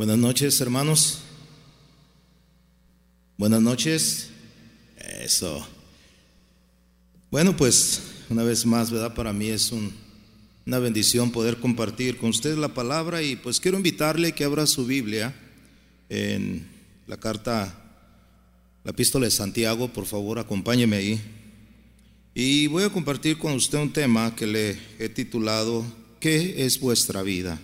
Buenas noches, hermanos. Buenas noches. Eso. Bueno, pues una vez más, ¿verdad? Para mí es una bendición poder compartir con ustedes la palabra y pues quiero invitarle que abra su Biblia en la carta, la epístola de Santiago, por favor, acompáñeme ahí. Y voy a compartir con usted un tema que le he titulado ¿Qué es vuestra vida?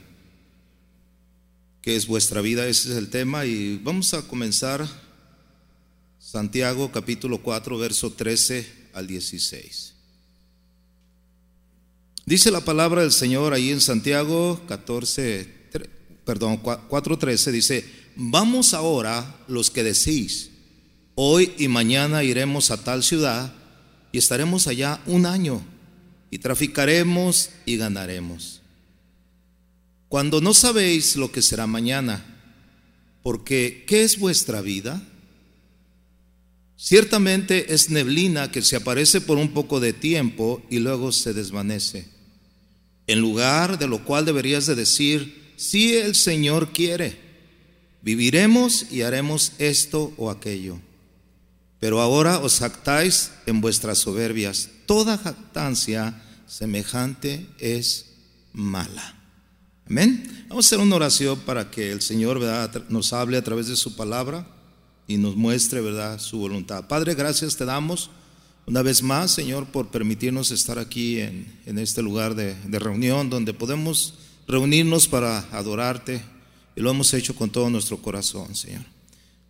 ¿Qué es vuestra vida? Ese es el tema y vamos a comenzar Santiago capítulo 4, verso 13 al 16. Dice la palabra del Señor ahí en Santiago 14, perdón, 4:13 dice, "Vamos ahora los que decís, hoy y mañana iremos a tal ciudad y estaremos allá un año y traficaremos y ganaremos." Cuando no sabéis lo que será mañana, porque ¿qué es vuestra vida? Ciertamente es neblina que se aparece por un poco de tiempo y luego se desvanece en lugar de lo cual deberías de decir, si el Señor quiere, viviremos y haremos esto o aquello. Pero ahora os jactáis en vuestras soberbias. Toda jactancia semejante es mala. Amén. Vamos a hacer una oración para que el Señor nos hable a través de su palabra y nos muestre ¿verdad? su voluntad. Padre, gracias te damos una vez más, Señor, por permitirnos estar aquí en, este lugar de, reunión donde podemos reunirnos para adorarte y lo hemos hecho con todo nuestro corazón, Señor.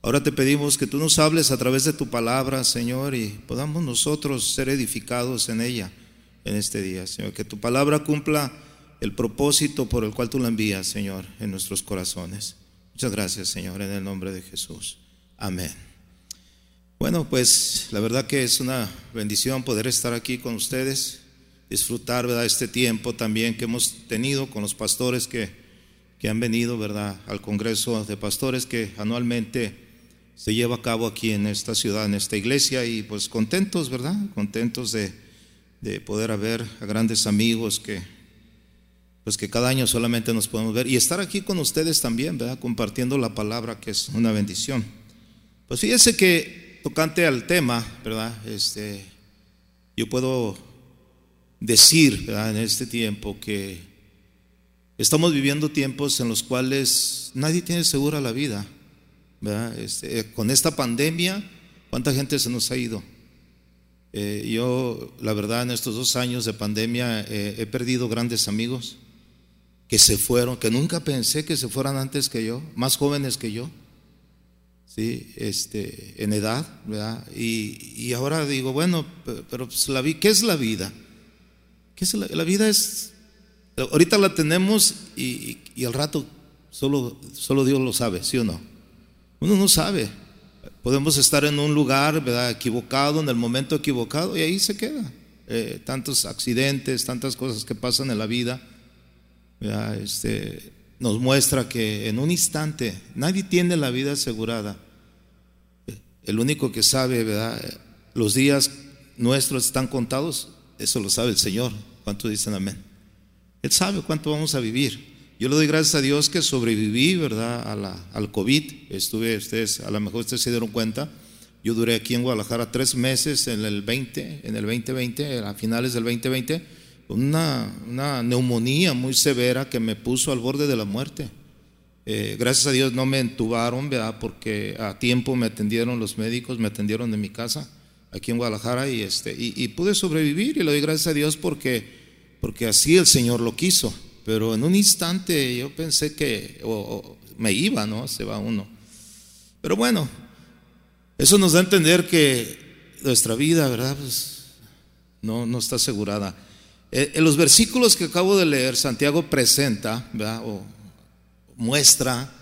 Ahora te pedimos que tú nos hables a través de tu palabra, Señor, y podamos nosotros ser edificados en ella en este día, Señor. Que tu palabra cumpla el propósito por el cual tú la envías, Señor, en nuestros corazones. Muchas gracias, Señor, en el nombre de Jesús. Amén. Bueno, pues la verdad que es una bendición poder estar aquí con ustedes, disfrutar ¿verdad? este tiempo también que hemos tenido con los pastores que, que han venido ¿verdad? al Congreso de Pastores que anualmente se lleva a cabo aquí en esta ciudad, en esta iglesia, y pues contentos, ¿verdad? Contentos de, de poder haber a grandes amigos que pues que cada año solamente nos podemos ver y estar aquí con ustedes también, ¿verdad? Compartiendo la palabra que es una bendición. Pues fíjese que tocante al tema, ¿verdad? Este, yo puedo decir en este tiempo que estamos viviendo tiempos en los cuales nadie tiene segura la vida. ¿verdad? Este, con esta pandemia, ¿cuánta gente se nos ha ido? Eh, yo, la verdad, en estos dos años de pandemia eh, he perdido grandes amigos que se fueron, que nunca pensé que se fueran antes que yo, más jóvenes que yo. ¿sí? este, en edad, ¿verdad? Y, ahora digo, bueno, pero pues la, ¿qué es la vida? ¿Qué es la, vida es, ahorita la tenemos y, y, al rato solo, solo Dios lo sabe, ¿sí o no? Uno no sabe. Podemos estar en un lugar, ¿verdad? Equivocado, en el momento equivocado y ahí se queda. Eh, tantos accidentes, tantas cosas que pasan en la vida, Este, nos muestra que en un instante nadie tiene la vida asegurada. El único que sabe, ¿verdad? Los días nuestros están contados, eso lo sabe el Señor. ¿Cuánto dicen amén? Él sabe cuánto vamos a vivir. Yo le doy gracias a Dios que sobreviví, ¿verdad? A la, al COVID. Estuve, ustedes, a lo mejor ustedes se dieron cuenta. Yo duré aquí en Guadalajara tres meses en el 20, en el 2020, a finales del 2020, una, una neumonía muy severa que me puso al borde de la muerte. Eh, gracias a Dios no me entubaron, ¿verdad? Porque a tiempo me atendieron los médicos, me atendieron en mi casa, aquí en Guadalajara, y, este, y, pude sobrevivir y le doy gracias a Dios porque, porque así el Señor lo quiso. Pero en un instante yo pensé que me iba, ¿no? Se va uno. Pero bueno, eso nos da a entender que nuestra vida, ¿verdad? Pues no, no está asegurada. Eh, en los versículos que acabo de leer, Santiago presenta, ¿verdad? muestra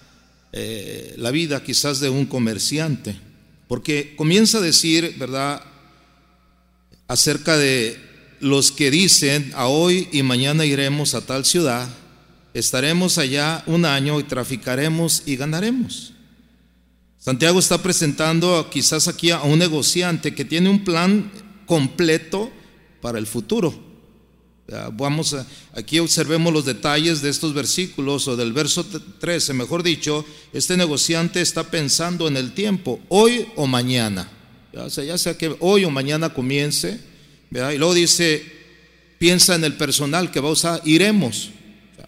eh, la vida quizás de un comerciante, porque comienza a decir, ¿verdad?, acerca de los que dicen, a hoy y mañana iremos a tal ciudad, estaremos allá un año y traficaremos y ganaremos. Santiago está presentando quizás aquí a un negociante que tiene un plan completo para el futuro. Vamos a, aquí observemos los detalles de estos versículos o del verso 13, mejor dicho, este negociante está pensando en el tiempo, hoy o mañana. Ya sea, ya sea que hoy o mañana comience, y luego dice, piensa en el personal que va a usar, iremos.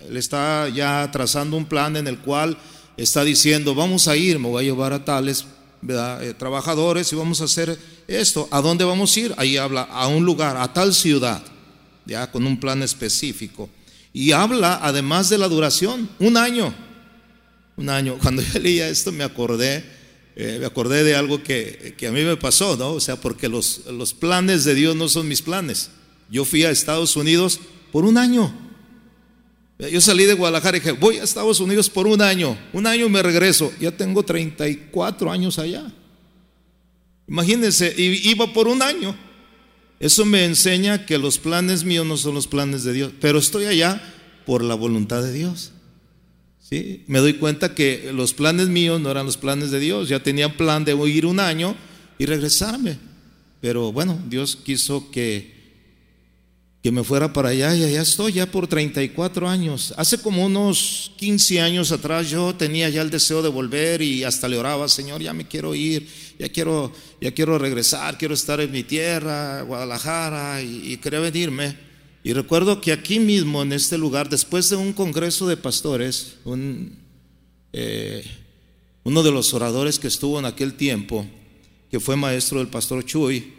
Él está ya trazando un plan en el cual está diciendo, vamos a ir, me voy a llevar a tales eh, trabajadores y vamos a hacer esto. ¿A dónde vamos a ir? Ahí habla, a un lugar, a tal ciudad ya con un plan específico. Y habla además de la duración, un año. Un año. Cuando yo leía esto me acordé, eh, me acordé de algo que, que, a mí me pasó, ¿no? O sea, porque los, los planes de Dios no son mis planes. Yo fui a Estados Unidos por un año. Yo salí de Guadalajara y dije, voy a Estados Unidos por un año. Un año me regreso. Ya tengo 34 años allá. Imagínense, iba por un año. Eso me enseña que los planes míos no son los planes de Dios, pero estoy allá por la voluntad de Dios. ¿Sí? Me doy cuenta que los planes míos no eran los planes de Dios. Ya tenía plan de ir un año y regresarme. Pero bueno, Dios quiso que que me fuera para allá y allá estoy ya por 34 años. Hace como unos 15 años atrás yo tenía ya el deseo de volver y hasta le oraba, Señor, ya me quiero ir, ya quiero, ya quiero regresar, quiero estar en mi tierra, Guadalajara, y, quería venirme. Y recuerdo que aquí mismo, en este lugar, después de un congreso de pastores, eh, uno de los oradores que estuvo en aquel tiempo, que fue maestro del pastor Chuy,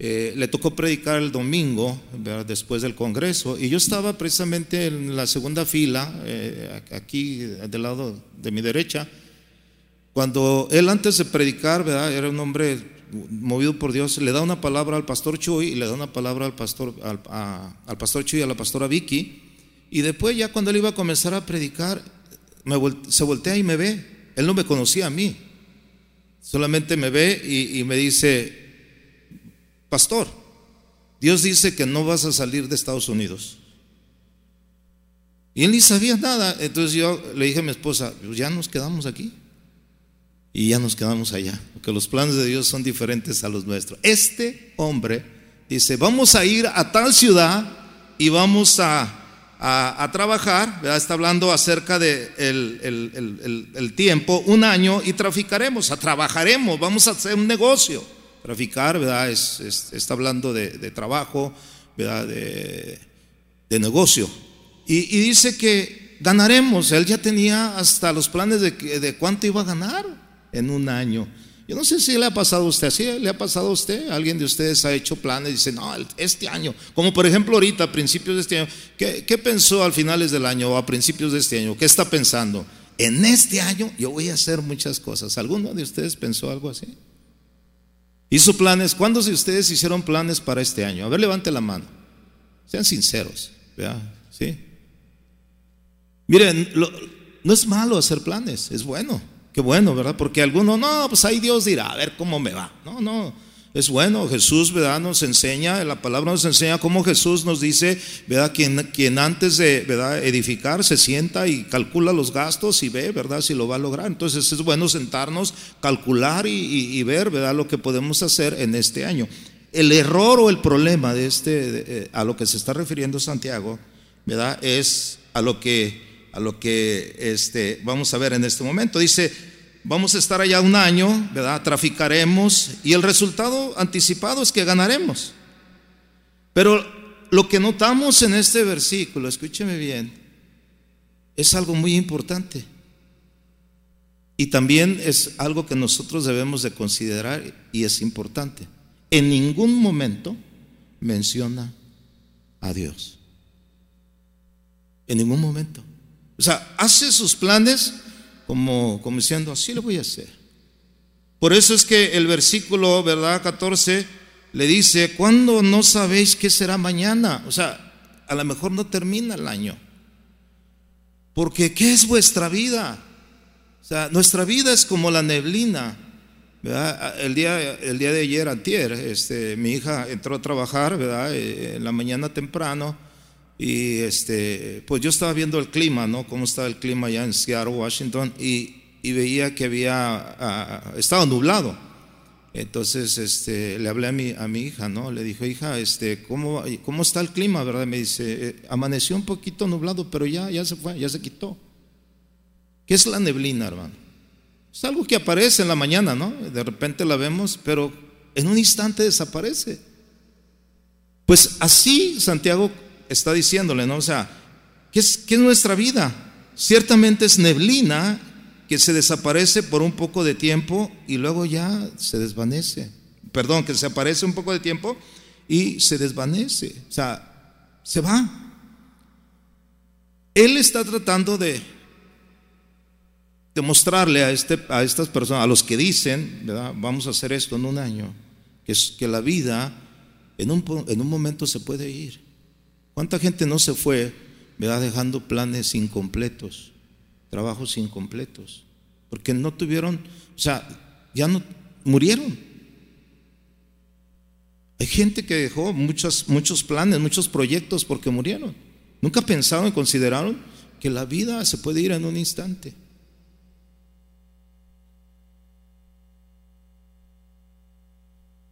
eh, le tocó predicar el domingo, después del Congreso, y yo estaba precisamente en la segunda fila, eh, aquí del lado de mi derecha, cuando él antes de predicar, ¿verdad? era un hombre movido por Dios, le da una palabra al pastor Chuy y le da una palabra al pastor, al, pastor Chuy y a la pastora Vicky, y después ya cuando él iba a comenzar a predicar, se voltea y me ve, él no me conocía a mí, solamente me ve y me dice, pastor, Dios dice que no vas a salir de Estados Unidos. Y él ni sabía nada. Entonces yo le dije a mi esposa, pues ya nos quedamos aquí. Y ya nos quedamos allá, porque los planes de Dios son diferentes a los nuestros. Este hombre dice, vamos a ir a tal ciudad y vamos a, trabajar, está hablando acerca de el, tiempo, un año, y traficaremos, trabajaremos, vamos a hacer un negocio. Traficar, ¿verdad? Es, está hablando de, trabajo, ¿verdad? De, negocio. Y, dice que ganaremos. Él ya tenía hasta los planes de, de cuánto iba a ganar en un año. Yo no sé si le ha pasado a usted, así le ha pasado a usted, alguien de ustedes ha hecho planes y dice, no, este año, como por ejemplo ahorita, a principios de este año, ¿qué, ¿qué, pensó al finales del año o a principios de este año? ¿Qué está pensando? En este año yo voy a hacer muchas cosas. ¿Alguno de ustedes pensó algo así? Hizo planes. ¿Cuántos de ustedes hicieron planes para este año? A ver, levante la mano. Sean sinceros. ¿Sí? Miren, no es malo hacer planes, es bueno. Qué bueno, ¿verdad? Porque algunos, no, pues ahí Dios dirá, a ver cómo me va. No, no es bueno. Jesús, ¿verdad? Nos enseña, la palabra nos enseña cómo Jesús nos dice, ¿verdad? Quien, quien antes de. Edificar se sienta y calcula los gastos y ve, ¿verdad? Si lo va a lograr. Entonces es bueno sentarnos, calcular y, ver, ¿verdad? Lo que podemos hacer en este año. El error o el problema de este, eh, a lo que se está refiriendo Santiago, ¿verdad? Es a lo que, a lo que este, vamos a ver en este momento. Dice, Vamos a estar allá un año, ¿verdad? Traficaremos y el resultado anticipado es que ganaremos. Pero lo que notamos en este versículo, escúcheme bien, es algo muy importante. Y también es algo que nosotros debemos de considerar y es importante. En ningún momento menciona a Dios. En ningún momento. O sea, hace sus planes como, diciendo, así lo voy a hacer. Por eso es que el versículo, ¿verdad? 14 le dice, ¿cuándo no sabéis qué será mañana? O sea, a lo mejor no termina el año. Porque ¿qué es vuestra vida? O sea, nuestra vida es como la neblina. ¿verdad? El, día, el día de ayer, antier, este, mi hija entró a trabajar, ¿verdad? Eh, en la mañana temprano y este, pues yo estaba viendo el clima, ¿no? Cómo estaba el clima allá en Seattle, Washington, y, y veía que había, estaba nublado. Entonces este, le hablé a mi, a mi hija, ¿no? Le dije, hija, este, ¿cómo, ¿cómo está el clima? ¿verdad? Me dice, eh, amaneció un poquito nublado, pero ya, ya se fue, ya se quitó. ¿Qué es la neblina, hermano? Es algo que aparece en la mañana, ¿no? De repente la vemos, pero en un instante desaparece. Pues así Santiago está diciéndole, ¿no? O sea, ¿qué es, qué es nuestra vida? Ciertamente es neblina que se desaparece por un poco de tiempo y luego ya se desvanece. Perdón, que se aparece un poco de tiempo y se desvanece. O sea, se va. Él está tratando de demostrarle a, este, a estas personas, a los que dicen, ¿verdad? vamos a hacer esto en un año, que, es, que la vida en un, en un momento se puede ir. ¿Cuánta gente no se fue, ¿verdad? dejando planes incompletos? trabajos incompletos, porque no tuvieron, o sea, ya no murieron. Hay gente que dejó muchos, muchos planes, muchos proyectos porque murieron. Nunca pensaron y consideraron que la vida se puede ir en un instante.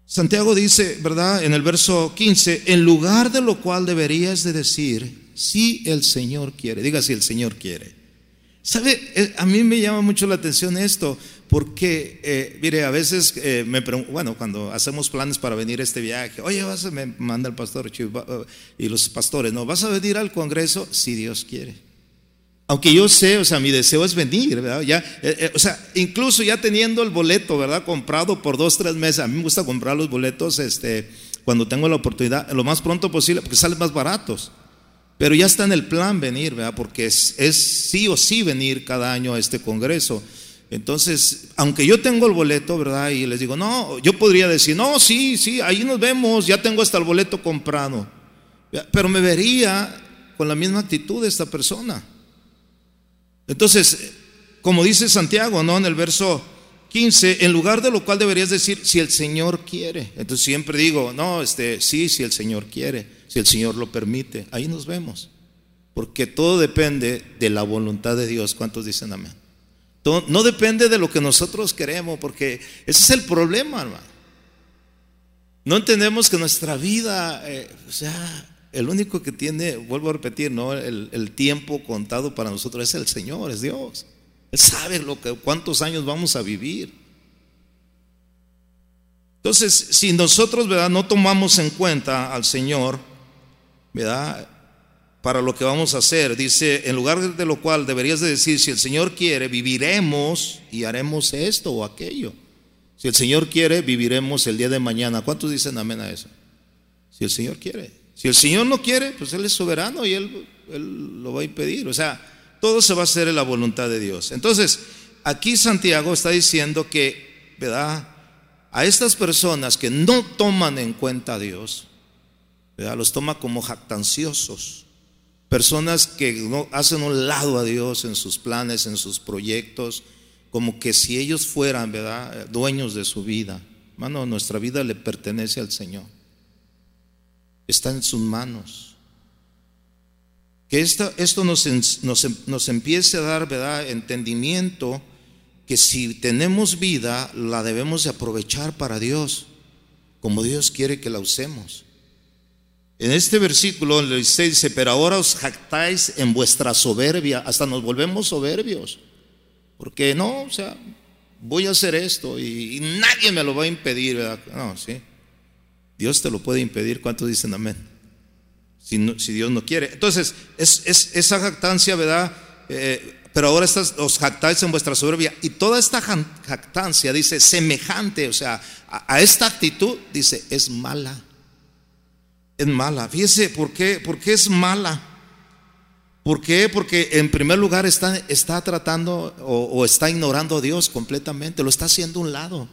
Santiago dice, ¿verdad? En el verso 15, en lugar de lo cual deberías de decir, si el Señor quiere, diga si el Señor quiere. ¿Sabe? Eh, a mí me llama mucho la atención esto, porque, eh, mire, a veces eh, me pregunto, bueno, cuando hacemos planes para venir a este viaje, oye, vas a, me manda el pastor y los pastores, no, vas a venir al Congreso si Dios quiere. Aunque yo sé, o sea, mi deseo es venir, ¿verdad? Ya, o sea, incluso ya teniendo el boleto, ¿verdad? Comprado por dos, tres meses. A mí me gusta comprar los boletos, este, cuando tengo la oportunidad, lo más pronto posible, porque salen más baratos. Pero ya está en el plan venir, ¿verdad? Porque es, sí o sí venir cada año a este congreso. Entonces, aunque yo tengo el boleto, ¿verdad? Y les digo, no, yo podría decir, no, sí, sí, ahí nos vemos, ya tengo hasta el boleto comprado. Pero me vería con la misma actitud esta persona. Entonces, como dice Santiago, ¿no? En el verso 15, en lugar de lo cual deberías decir, si el Señor quiere. Entonces siempre digo, no, este, sí, si el Señor quiere si el Señor lo permite. Ahí nos vemos. Porque todo depende de la voluntad de Dios. ¿Cuántos dicen amén? no depende de lo que nosotros queremos, porque ese es el problema, hermano. No entendemos que nuestra vida, eh, o sea, el único que tiene, vuelvo a repetir, ¿no? El, el, tiempo contado para nosotros es el Señor, es Dios. Él sabe lo que, cuántos años vamos a vivir. Entonces, si nosotros, ¿verdad? No tomamos en cuenta al Señor, ¿verdad? Para lo que vamos a hacer. Dice, en lugar de lo cual deberías de decir, si el Señor quiere, viviremos y haremos esto o aquello. Si el Señor quiere, viviremos el día de mañana. ¿Cuántos dicen amén a eso? Si el Señor quiere. Si el Señor no quiere, pues Él es soberano y Él, lo va a impedir. O sea, todo se va a hacer en la voluntad de Dios. Entonces, aquí Santiago está diciendo que, ¿verdad? A estas personas que no toman en cuenta a Dios, los toma como jactanciosos. Personas que no hacen un lado a Dios en sus planes, en sus proyectos, como que si ellos fueran, ¿verdad?, dueños de su vida. Mano, nuestra vida le pertenece al Señor. Está en sus manos. Que esto, esto nos, nos, nos empiece a dar, ¿verdad?, entendimiento que si tenemos vida, la debemos de aprovechar para Dios, como Dios quiere que la usemos. En este versículo 16 dice, pero ahora os jactáis en vuestra soberbia, hasta nos volvemos soberbios. Porque no, o sea, voy a hacer esto y, nadie me lo va a impedir, ¿verdad? No, sí. Dios te lo puede impedir. ¿Cuántos dicen amén? Si, Dios no quiere. Entonces, es, esa jactancia, ¿verdad? Eh, pero ahora os jactáis en vuestra soberbia. Y toda esta jactancia, dice, semejante, o sea, a esta actitud, dice, es mala es mala. Fíjese, ¿por qué? ¿Por qué es mala? ¿Por qué? Porque en primer lugar está, está tratando o, está ignorando a Dios completamente, lo está haciendo a un lado,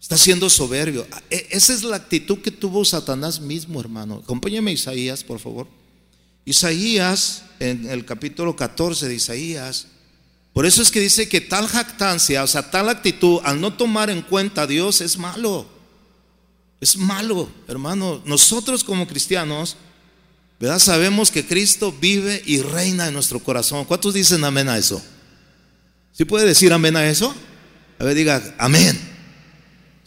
está siendo soberbio. E, esa es la actitud que tuvo Satanás mismo, hermano. Acompáñame Isaías, por favor. Isaías, en el capítulo 14 de Isaías, por eso es que dice que tal jactancia, o sea, tal actitud, al no tomar en cuenta a Dios, es malo. Es malo, hermano. Nosotros como cristianos, ¿verdad? Sabemos que Cristo vive y reina en nuestro corazón. ¿Cuántos dicen amén a eso? ¿Sí puede decir amén a eso? A ver, diga amén.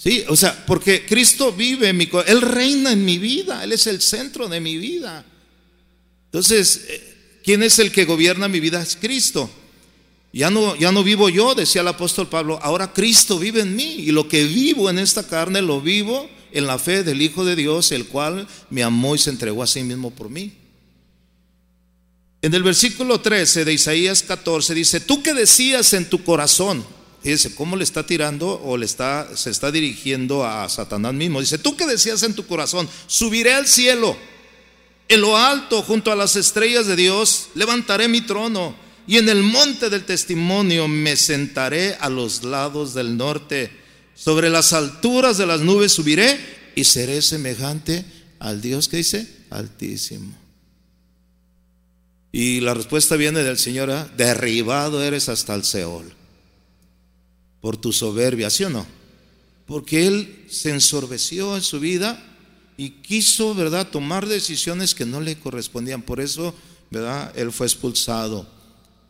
Sí, o sea, porque Cristo vive en mi corazón, Él reina en mi vida, Él es el centro de mi vida. Entonces, eh, ¿quién es el que gobierna mi vida? Es Cristo. Ya no, ya no vivo yo, decía el apóstol Pablo, ahora Cristo vive en mí y lo que vivo en esta carne lo vivo en la fe del Hijo de Dios, el cual me amó y se entregó a sí mismo por mí. En el versículo 13 de Isaías 14 dice, tú que decías en tu corazón, Fíjese cómo le está tirando o le está, se está dirigiendo a Satanás mismo. Dice, tú que decías en tu corazón, subiré al cielo, en lo alto, junto a las estrellas de Dios, levantaré mi trono y en el monte del testimonio me sentaré a los lados del norte. Sobre las alturas de las nubes subiré y seré semejante al Dios que dice, altísimo. Y la respuesta viene del Señor, ¿eh? derribado eres hasta el Seol por tu soberbia, ¿sí o no? Porque él se ensorbeció en su vida y quiso, ¿verdad?, tomar decisiones que no le correspondían. Por eso, ¿verdad?, él fue expulsado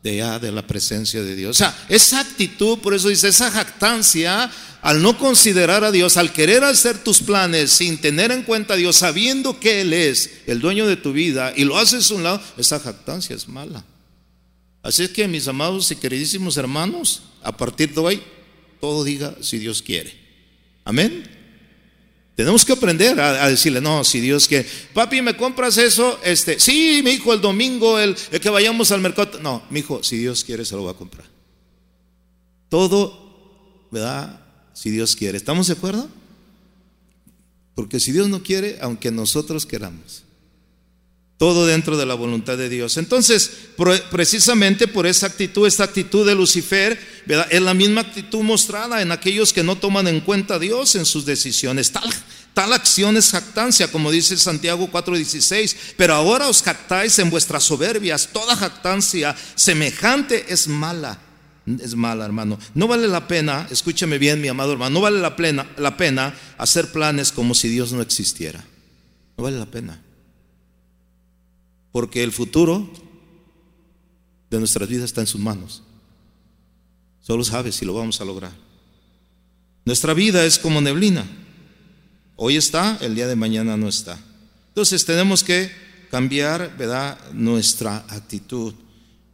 de ya de la presencia de Dios. O sea, esa actitud, por eso dice, esa jactancia, al no considerar a Dios, al querer hacer tus planes sin tener en cuenta a Dios, sabiendo que Él es el dueño de tu vida y lo haces a un lado, esa jactancia es mala. Así es que, mis amados y queridísimos hermanos, a partir de hoy, todo diga si Dios quiere. Amén. Tenemos que aprender a, decirle, no, si Dios quiere. Papi, ¿me compras eso? Este, sí, mi hijo, el domingo, el, que vayamos al mercado. No, mi hijo, si Dios quiere, se lo va a comprar. Todo, ¿verdad? Si Dios quiere. ¿Estamos de acuerdo? Porque si Dios no quiere, aunque nosotros queramos. Todo dentro de la voluntad de Dios. Entonces, precisamente por esa actitud, esta actitud de Lucifer, es la misma actitud mostrada en aquellos que no toman en cuenta a Dios en sus decisiones. Tal, tal acción es jactancia, como dice Santiago 4:16. Pero ahora os jactáis en vuestras soberbias. Toda jactancia semejante es mala. Es mala, hermano. No vale la pena, escúchame bien, mi amado hermano, no vale la pena, la pena hacer planes como si Dios no existiera. No vale la pena. Porque el futuro de nuestras vidas está en sus manos. Solo sabe si lo vamos a lograr. Nuestra vida es como neblina. Hoy está, el día de mañana no está. Entonces tenemos que cambiar, ¿verdad?, nuestra actitud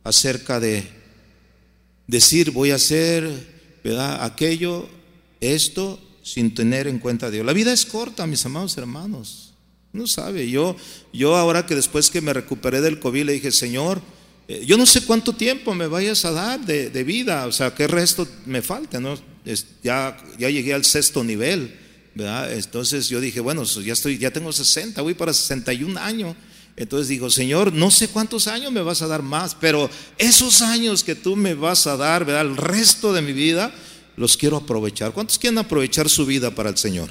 acerca de decir voy a hacer, ¿verdad?, aquello, esto, sin tener en cuenta a Dios. La vida es corta, mis amados hermanos. No sabe, yo, yo ahora que después que me recuperé del COVID le dije, Señor, eh, yo no sé cuánto tiempo me vayas a dar de, vida, o sea, qué resto me falta, ¿no? ya, ya llegué al sexto nivel, ¿verdad? Entonces yo dije, bueno, ya, estoy, ya tengo 60, voy para 61 años. Entonces digo, Señor, no sé cuántos años me vas a dar más, pero esos años que tú me vas a dar, ¿verdad? El resto de mi vida, los quiero aprovechar. ¿Cuántos quieren aprovechar su vida para el Señor?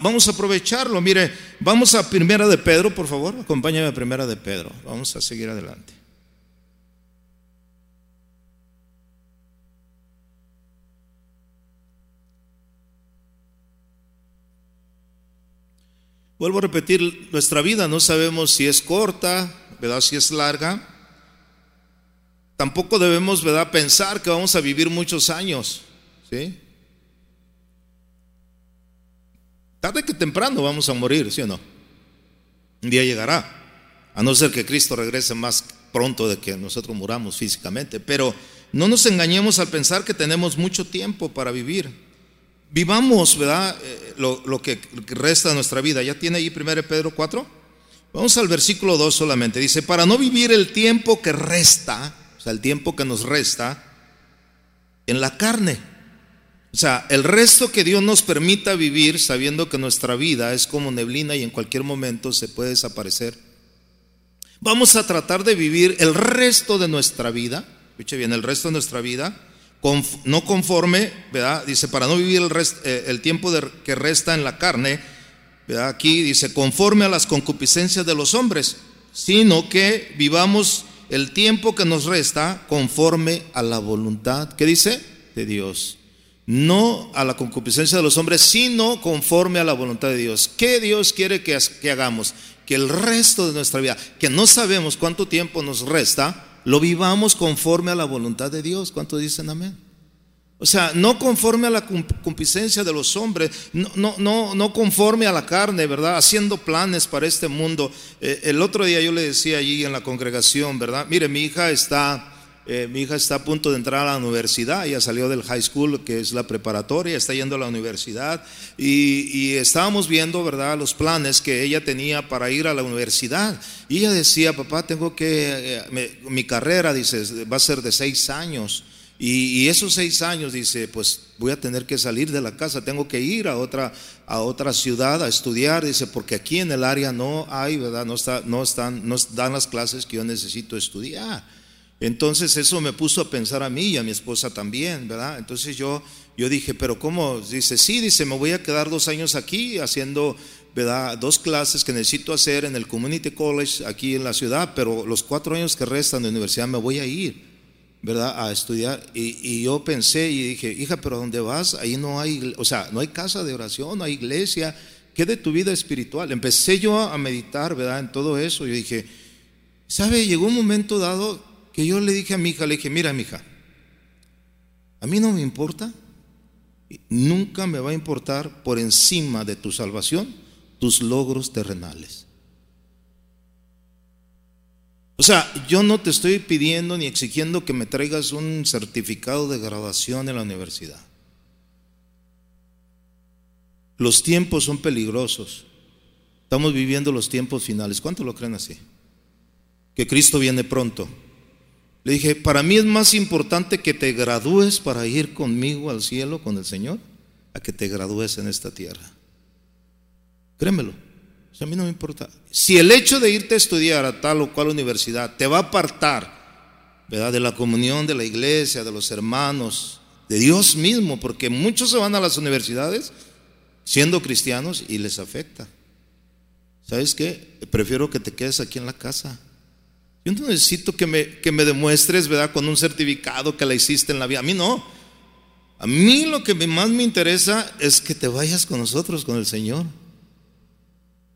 Vamos a aprovecharlo. Mire, vamos a Primera de Pedro, por favor. Acompáñame a Primera de Pedro. Vamos a seguir adelante. Vuelvo a repetir, nuestra vida no sabemos si es corta, ¿verdad? Si es larga. Tampoco debemos, ¿verdad? Pensar que vamos a vivir muchos años, ¿sí? Tarde que temprano vamos a morir, ¿sí o no? Un día llegará, a no ser que Cristo regrese más pronto de que nosotros muramos físicamente. Pero no nos engañemos al pensar que tenemos mucho tiempo para vivir. Vivamos, ¿verdad? Eh, lo, que resta de nuestra vida. ¿Ya tiene ahí 1 Pedro 4? Vamos al versículo 2 solamente. Dice, para no vivir el tiempo que resta, o sea, el tiempo que nos resta, en la carne o sea, el resto que Dios nos permita vivir sabiendo que nuestra vida es como neblina y en cualquier momento se puede desaparecer. Vamos a tratar de vivir el resto de nuestra vida, escuche bien, el resto de nuestra vida, no conforme, ¿verdad? Dice, para no vivir el, eh, el tiempo que resta en la carne, ¿verdad? Aquí dice, conforme a las concupiscencias de los hombres, sino que vivamos el tiempo que nos resta conforme a la voluntad, ¿qué dice? De Dios no a la concupiscencia de los hombres, sino conforme a la voluntad de Dios. ¿Qué Dios quiere que, hagamos? Que el resto de nuestra vida, que no sabemos cuánto tiempo nos resta, lo vivamos conforme a la voluntad de Dios. ¿Cuánto dicen amén? O sea, no conforme a la concupiscencia de los hombres, no, no, no, no conforme a la carne, ¿verdad? Haciendo planes para este mundo. Eh, el otro día yo le decía allí en la congregación, ¿verdad? Mire, mi hija está eh, mi hija está a punto de entrar a la universidad, ella salió del high school, que es la preparatoria, está yendo a la universidad, y, estábamos viendo, ¿verdad?, los planes que ella tenía para ir a la universidad. Y ella decía, papá, tengo que, eh, mi carrera, dice, va a ser de seis años. Y, esos seis años, dice, pues voy a tener que salir de la casa, tengo que ir a otra, a otra ciudad a estudiar, dice, porque aquí en el área no hay, ¿verdad? No, están, no dan las clases que yo necesito estudiar. Entonces eso me puso a pensar a mí y a mi esposa también, ¿verdad? Entonces yo, yo dije, pero ¿cómo? Dice, sí, dice, me voy a quedar dos años aquí haciendo, ¿verdad? Dos clases que necesito hacer en el Community College aquí en la ciudad, pero los cuatro años que restan de universidad me voy a ir, ¿verdad? A estudiar. Y, yo pensé y dije, hija, pero ¿a dónde vas? Ahí no hay, o sea, no hay casa de oración, no hay iglesia. ¿Qué de tu vida espiritual? Empecé yo a meditar, ¿verdad? En todo eso. Yo dije, ¿sabe? Llegó un momento dado que yo le dije a mi hija, le dije, mira mi hija, a mí no me importa, nunca me va a importar por encima de tu salvación tus logros terrenales. O sea, yo no te estoy pidiendo ni exigiendo que me traigas un certificado de graduación en la universidad. Los tiempos son peligrosos. Estamos viviendo los tiempos finales. ¿Cuánto lo creen así? Que Cristo viene pronto. Le dije, para mí es más importante que te gradúes para ir conmigo al cielo con el Señor, a que te gradúes en esta tierra. Créemelo, a mí no me importa. Si el hecho de irte a estudiar a tal o cual universidad te va a apartar, ¿verdad? De la comunión de la iglesia, de los hermanos, de Dios mismo, porque muchos se van a las universidades siendo cristianos y les afecta. ¿Sabes qué? Prefiero que te quedes aquí en la casa. Yo no necesito que me, que me demuestres, ¿verdad? Con un certificado que la hiciste en la vida. A mí no. A mí lo que más me interesa es que te vayas con nosotros, con el Señor.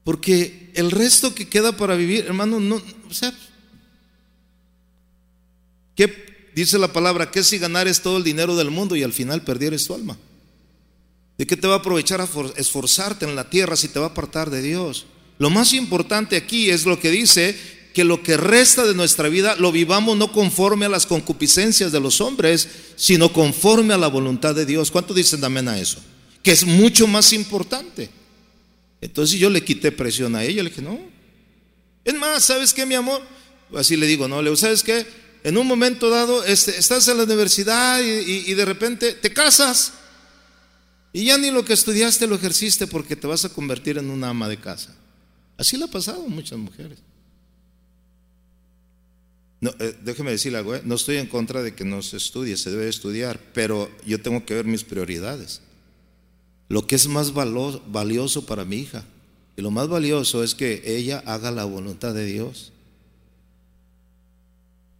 Porque el resto que queda para vivir, hermano, no, o sea, ¿qué dice la palabra? ¿Qué si ganares todo el dinero del mundo y al final perdieres tu alma? ¿De qué te va a aprovechar a esforzarte en la tierra si te va a apartar de Dios? Lo más importante aquí es lo que dice que lo que resta de nuestra vida lo vivamos no conforme a las concupiscencias de los hombres, sino conforme a la voluntad de Dios. ¿Cuánto dicen amén a eso? Que es mucho más importante. Entonces yo le quité presión a ella, le dije, no. Es más, ¿sabes qué, mi amor? Así le digo, no, le digo, ¿sabes qué? En un momento dado este, estás en la universidad y, y de repente te casas y ya ni lo que estudiaste lo ejerciste porque te vas a convertir en una ama de casa. Así le ha pasado a muchas mujeres. No, eh, déjeme decirle algo, eh, no estoy en contra de que no se estudie, se debe estudiar, pero yo tengo que ver mis prioridades. Lo que es más valioso para mi hija, y lo más valioso es que ella haga la voluntad de Dios.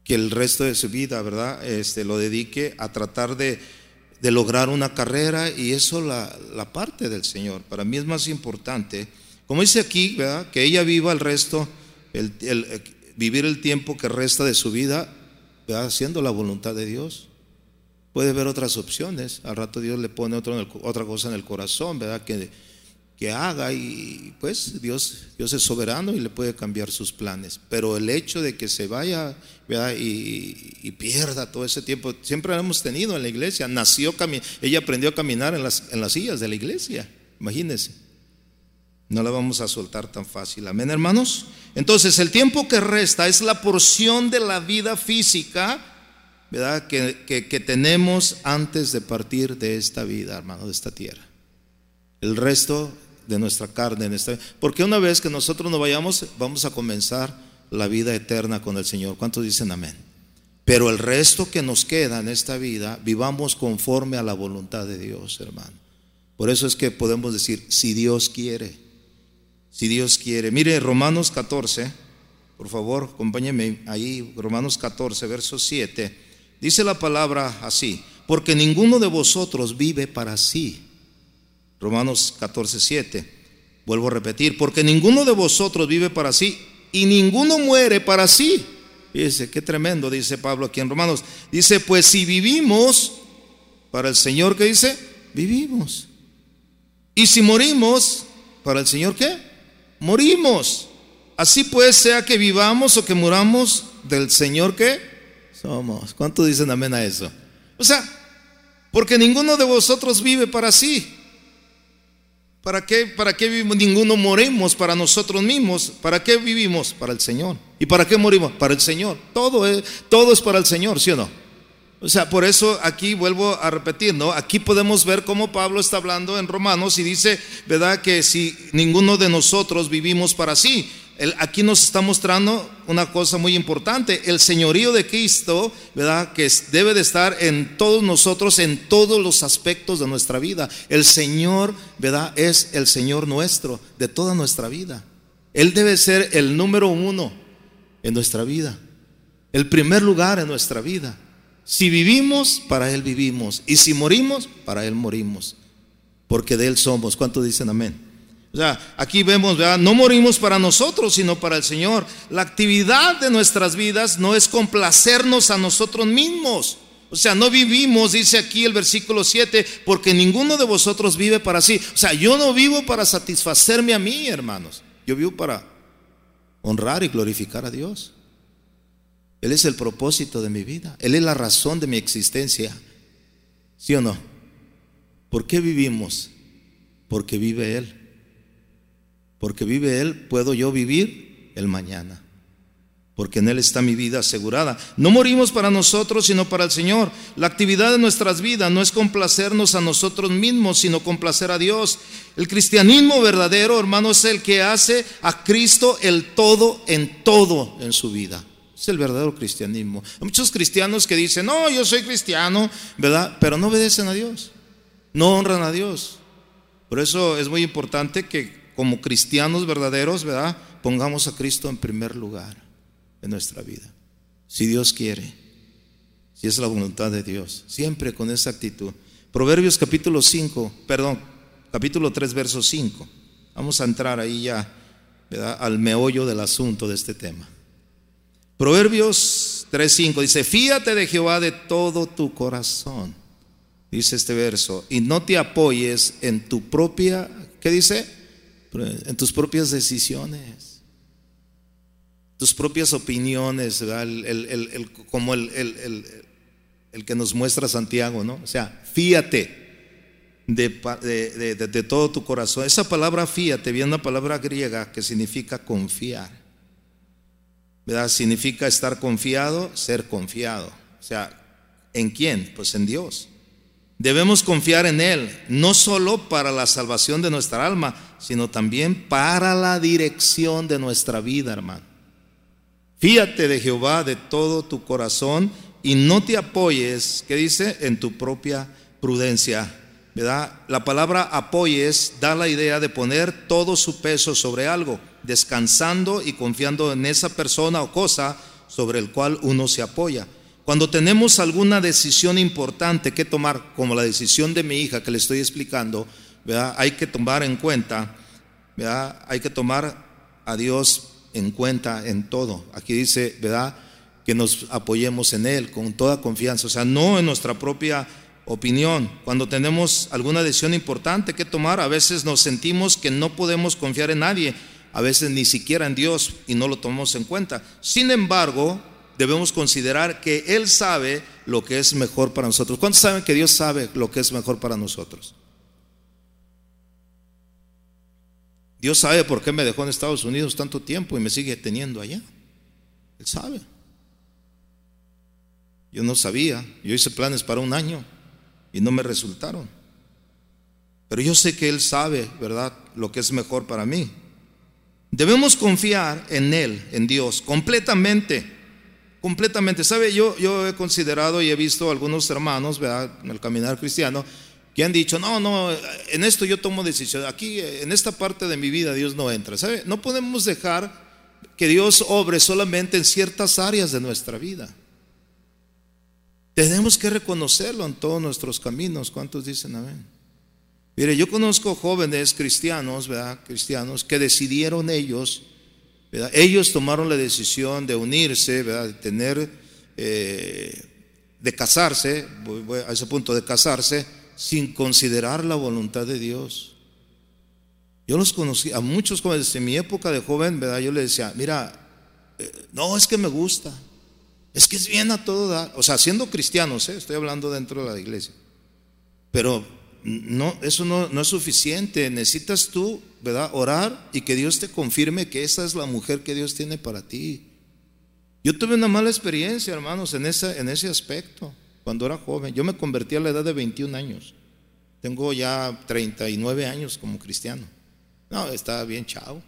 Que el resto de su vida, ¿verdad? Este, lo dedique a tratar de, lograr una carrera y eso la, la parte del Señor. Para mí es más importante, como dice aquí, ¿verdad? Que ella viva el resto, el, vivir el tiempo que resta de su vida haciendo la voluntad de Dios. Puede haber otras opciones. Al rato Dios le pone otra cosa en el corazón, ¿verdad? Que, que haga y pues Dios, Dios es soberano y le puede cambiar sus planes. Pero el hecho de que se vaya y, y, pierda todo ese tiempo, siempre lo hemos tenido en la iglesia. Nació, ella aprendió a caminar en las, en las sillas de la iglesia. Imagínense. No la vamos a soltar tan fácil. Amén, hermanos. Entonces, el tiempo que resta es la porción de la vida física, ¿verdad? Que, que, tenemos antes de partir de esta vida, hermano, de esta tierra. El resto de nuestra carne en esta Porque una vez que nosotros nos vayamos, vamos a comenzar la vida eterna con el Señor. ¿Cuántos dicen amén? Pero el resto que nos queda en esta vida, vivamos conforme a la voluntad de Dios, hermano. Por eso es que podemos decir, si Dios quiere si Dios quiere. Mire Romanos 14, por favor, acompáñeme ahí, Romanos 14, verso 7. Dice la palabra así, porque ninguno de vosotros vive para sí. Romanos 14, 7. Vuelvo a repetir, porque ninguno de vosotros vive para sí y ninguno muere para sí. Fíjese, qué tremendo, dice Pablo aquí en Romanos. Dice, pues si vivimos, para el Señor, ¿qué dice? Vivimos. Y si morimos, para el Señor, ¿qué? Morimos. Así pues, sea que vivamos o que muramos, del Señor, ¿qué? Somos. ¿Cuántos dicen amén a eso? O sea, porque ninguno de vosotros vive para sí. ¿Para qué, ¿Para qué vivimos? Ninguno moremos para nosotros mismos. ¿Para qué vivimos? Para el Señor. ¿Y para qué morimos? Para el Señor. Todo es, todo es para el Señor, ¿sí o no? O sea, por eso aquí vuelvo a repetir, ¿no? Aquí podemos ver cómo Pablo está hablando en Romanos y dice, ¿verdad? Que si ninguno de nosotros vivimos para sí, aquí nos está mostrando una cosa muy importante, el señorío de Cristo, ¿verdad? Que debe de estar en todos nosotros, en todos los aspectos de nuestra vida. El Señor, ¿verdad? Es el Señor nuestro, de toda nuestra vida. Él debe ser el número uno en nuestra vida, el primer lugar en nuestra vida. Si vivimos, para Él vivimos. Y si morimos, para Él morimos. Porque de Él somos. ¿Cuántos dicen amén? O sea, aquí vemos, no morimos para nosotros, sino para el Señor. La actividad de nuestras vidas no es complacernos a nosotros mismos. O sea, no vivimos, dice aquí el versículo 7, porque ninguno de vosotros vive para sí. O sea, yo no vivo para satisfacerme a mí, hermanos. Yo vivo para honrar y glorificar a Dios. Él es el propósito de mi vida. Él es la razón de mi existencia. ¿Sí o no? ¿Por qué vivimos? Porque vive Él porque vive Él, puedo yo vivir el mañana. Porque en Él está mi vida asegurada. No morimos para nosotros, sino para el Señor. La actividad de nuestras vidas no es complacernos a nosotros mismos, sino complacer a Dios. El cristianismo verdadero, hermano, es el que hace a Cristo el todo en todo en su vida. Es el verdadero cristianismo. Hay muchos cristianos que dicen, no, yo soy cristiano, ¿verdad? Pero no obedecen a Dios. No honran a Dios. Por eso es muy importante que como cristianos verdaderos, ¿verdad? Pongamos a Cristo en primer lugar en nuestra vida. Si Dios quiere, si es la voluntad de Dios, siempre con esa actitud. Proverbios capítulo 5, perdón, capítulo 3, verso 5. Vamos a entrar ahí ya, ¿verdad? Al meollo del asunto de este tema. Proverbios 5 dice, fíate de Jehová de todo tu corazón, dice este verso, y no te apoyes en tu propia, ¿qué dice? en tus propias decisiones, tus propias opiniones, el, como el, que nos muestra Santiago, ¿no? O sea, fíate de, de, todo tu corazón. Esa palabra fíate viene una palabra griega que significa confiar. ¿Verdad? Significa estar confiado, ser confiado. O sea, ¿en quién? Pues en Dios. Debemos confiar en Él, no solo para la salvación de nuestra alma, sino también para la dirección de nuestra vida, hermano. Fíate de Jehová de todo tu corazón y no te apoyes, ¿qué dice? En tu propia prudencia. ¿Verdad? La palabra apoyes da la idea de poner todo su peso sobre algo, descansando y confiando en esa persona o cosa sobre el cual uno se apoya. Cuando tenemos alguna decisión importante que tomar, como la decisión de mi hija que le estoy explicando, hay que tomar en cuenta, hay que tomar a Dios en cuenta en todo. Aquí dice, ¿verdad? Que nos apoyemos en Él con toda confianza, o sea, no en nuestra propia opinión. Cuando tenemos alguna decisión importante que tomar, a veces nos sentimos que no podemos confiar en nadie, a veces ni siquiera en Dios y no lo tomamos en cuenta. Sin embargo, debemos considerar que Él sabe lo que es mejor para nosotros. ¿Cuántos saben que Dios sabe lo que es mejor para nosotros? Dios sabe por qué me dejó en Estados Unidos tanto tiempo y me sigue teniendo allá. Él sabe. Yo no sabía. Yo hice planes para un año y no me resultaron. Pero yo sé que Él sabe, ¿verdad?, lo que es mejor para mí. Debemos confiar en Él, en Dios, completamente completamente. ¿Sabe? Yo, he considerado y he visto algunos hermanos, ¿verdad? En el caminar cristiano, que han dicho, no, no, en esto yo tomo decisión. Aquí, en esta parte de mi vida, Dios no entra. ¿Sabe? No podemos dejar que Dios obre solamente en ciertas áreas de nuestra vida. Tenemos que reconocerlo en todos nuestros caminos. ¿Cuántos dicen amén? Mire, yo conozco jóvenes cristianos, ¿verdad? Cristianos que decidieron ellos ellos tomaron la decisión de unirse, de tener, eh, de casarse, a ese punto de casarse, sin considerar la voluntad de Dios. Yo los conocí, a muchos jóvenes, en mi época de joven, ¿verdad? Yo le decía, mira, eh, no, es que me gusta, es que es bien a todo dar, o sea, siendo cristianos, ¿eh? estoy hablando dentro de la iglesia, pero no, eso no, no es suficiente, necesitas tú, ¿verdad? Orar y que Dios te confirme que esa es la mujer que Dios tiene para ti. Yo tuve una mala experiencia, hermanos, en, en ese aspecto, cuando era joven. Yo me convertí a la edad de 21 años. Tengo ya 39 años como cristiano. No, estaba bien chavo.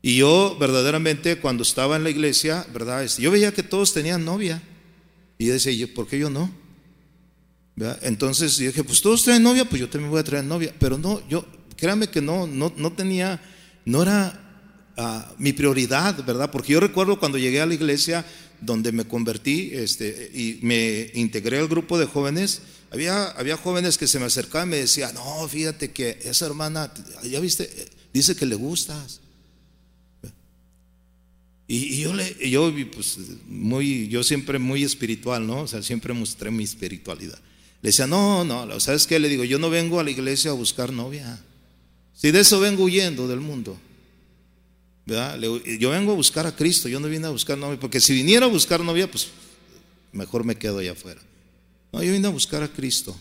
Y yo verdaderamente cuando estaba en la iglesia, ¿verdad? Este, yo veía que todos tenían novia. Y yo decía, ¿por qué yo no? Entonces yo dije, pues todos traen novia, pues yo también voy a traer novia. Pero no, yo, créame que no, no, no tenía, no era ah, mi prioridad, ¿verdad? Porque yo recuerdo cuando llegué a la iglesia donde me convertí este, y me integré al grupo de jóvenes, había, había jóvenes que se me acercaban y me decían, no, fíjate que esa hermana, ya viste, dice que le gustas. Y, yo le, yo pues muy, yo siempre muy espiritual, ¿no? O sea, siempre mostré mi espiritualidad. Le decía, no, no, ¿sabes qué? Le digo, yo no vengo a la iglesia a buscar novia. Si de eso vengo huyendo del mundo. ¿verdad? Yo vengo a buscar a Cristo, yo no vine a buscar novia, porque si viniera a buscar novia, pues mejor me quedo allá afuera. No, yo vine a buscar a Cristo.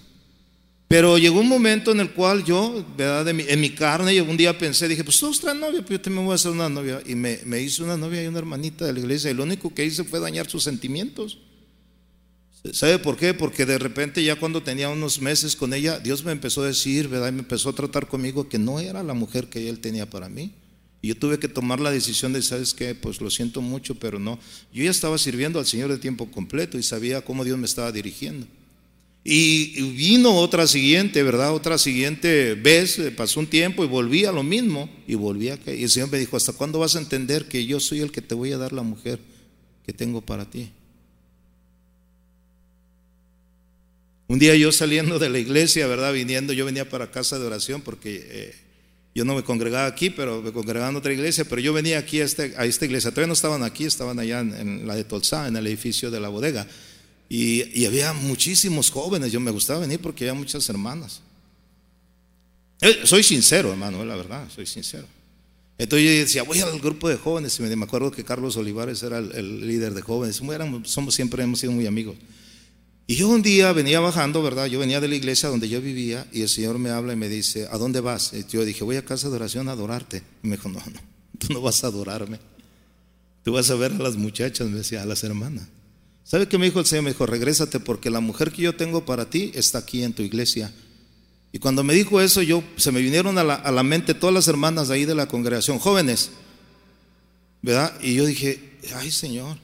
Pero llegó un momento en el cual yo, ¿verdad? en mi carne, y un día pensé, dije, pues todos traen novia, pues yo también voy a hacer una novia. Y me, me una novia y una hermanita de la iglesia, y lo único que hice fue dañar sus sentimientos. ¿Sabe por qué? Porque de repente ya cuando tenía unos meses con ella, Dios me empezó a decir, ¿verdad? Y me empezó a tratar conmigo que no era la mujer que él tenía para mí. Y yo tuve que tomar la decisión de, ¿sabes qué? Pues lo siento mucho, pero no. Yo ya estaba sirviendo al Señor de tiempo completo y sabía cómo Dios me estaba dirigiendo. Y vino otra siguiente, ¿verdad? Otra siguiente vez, eh, pasó un tiempo y volví a lo mismo. Y volví a que. Y el Señor me dijo: ¿Hasta cuándo vas a entender que yo soy el que te voy a dar la mujer que tengo para ti? Un día yo saliendo de la iglesia, ¿verdad? Viniendo, yo venía para casa de oración porque eh, yo no me congregaba aquí, pero me congregaba en otra iglesia, pero yo venía aquí a, este, esta iglesia. Todavía no estaban aquí, estaban allá en, la de Tolsá, en el edificio de la bodega. Y, había muchísimos jóvenes, yo me gustaba venir porque había muchas hermanas. Eh, soy sincero, hermano, la verdad, soy sincero. Entonces yo decía, voy al grupo de jóvenes, y me acuerdo que Carlos Olivares era el, líder de jóvenes, somos, siempre hemos sido muy amigos. Y yo un día venía bajando, ¿verdad? Yo venía de la iglesia donde yo vivía y el Señor me habla y me dice, ¿a dónde vas? Y yo dije, voy a casa de oración a adorarte. Y me dijo, no, no, tú no vas a adorarme. Tú vas a ver a las muchachas, me decía, a las hermanas. ¿Sabe qué me dijo el Señor? Me dijo, regrésate porque la mujer que yo tengo para ti está aquí en tu iglesia. Y cuando me dijo eso, yo se me vinieron a la, a la mente todas las hermanas de ahí de la congregación, jóvenes, ¿verdad? Y yo dije, ay Señor,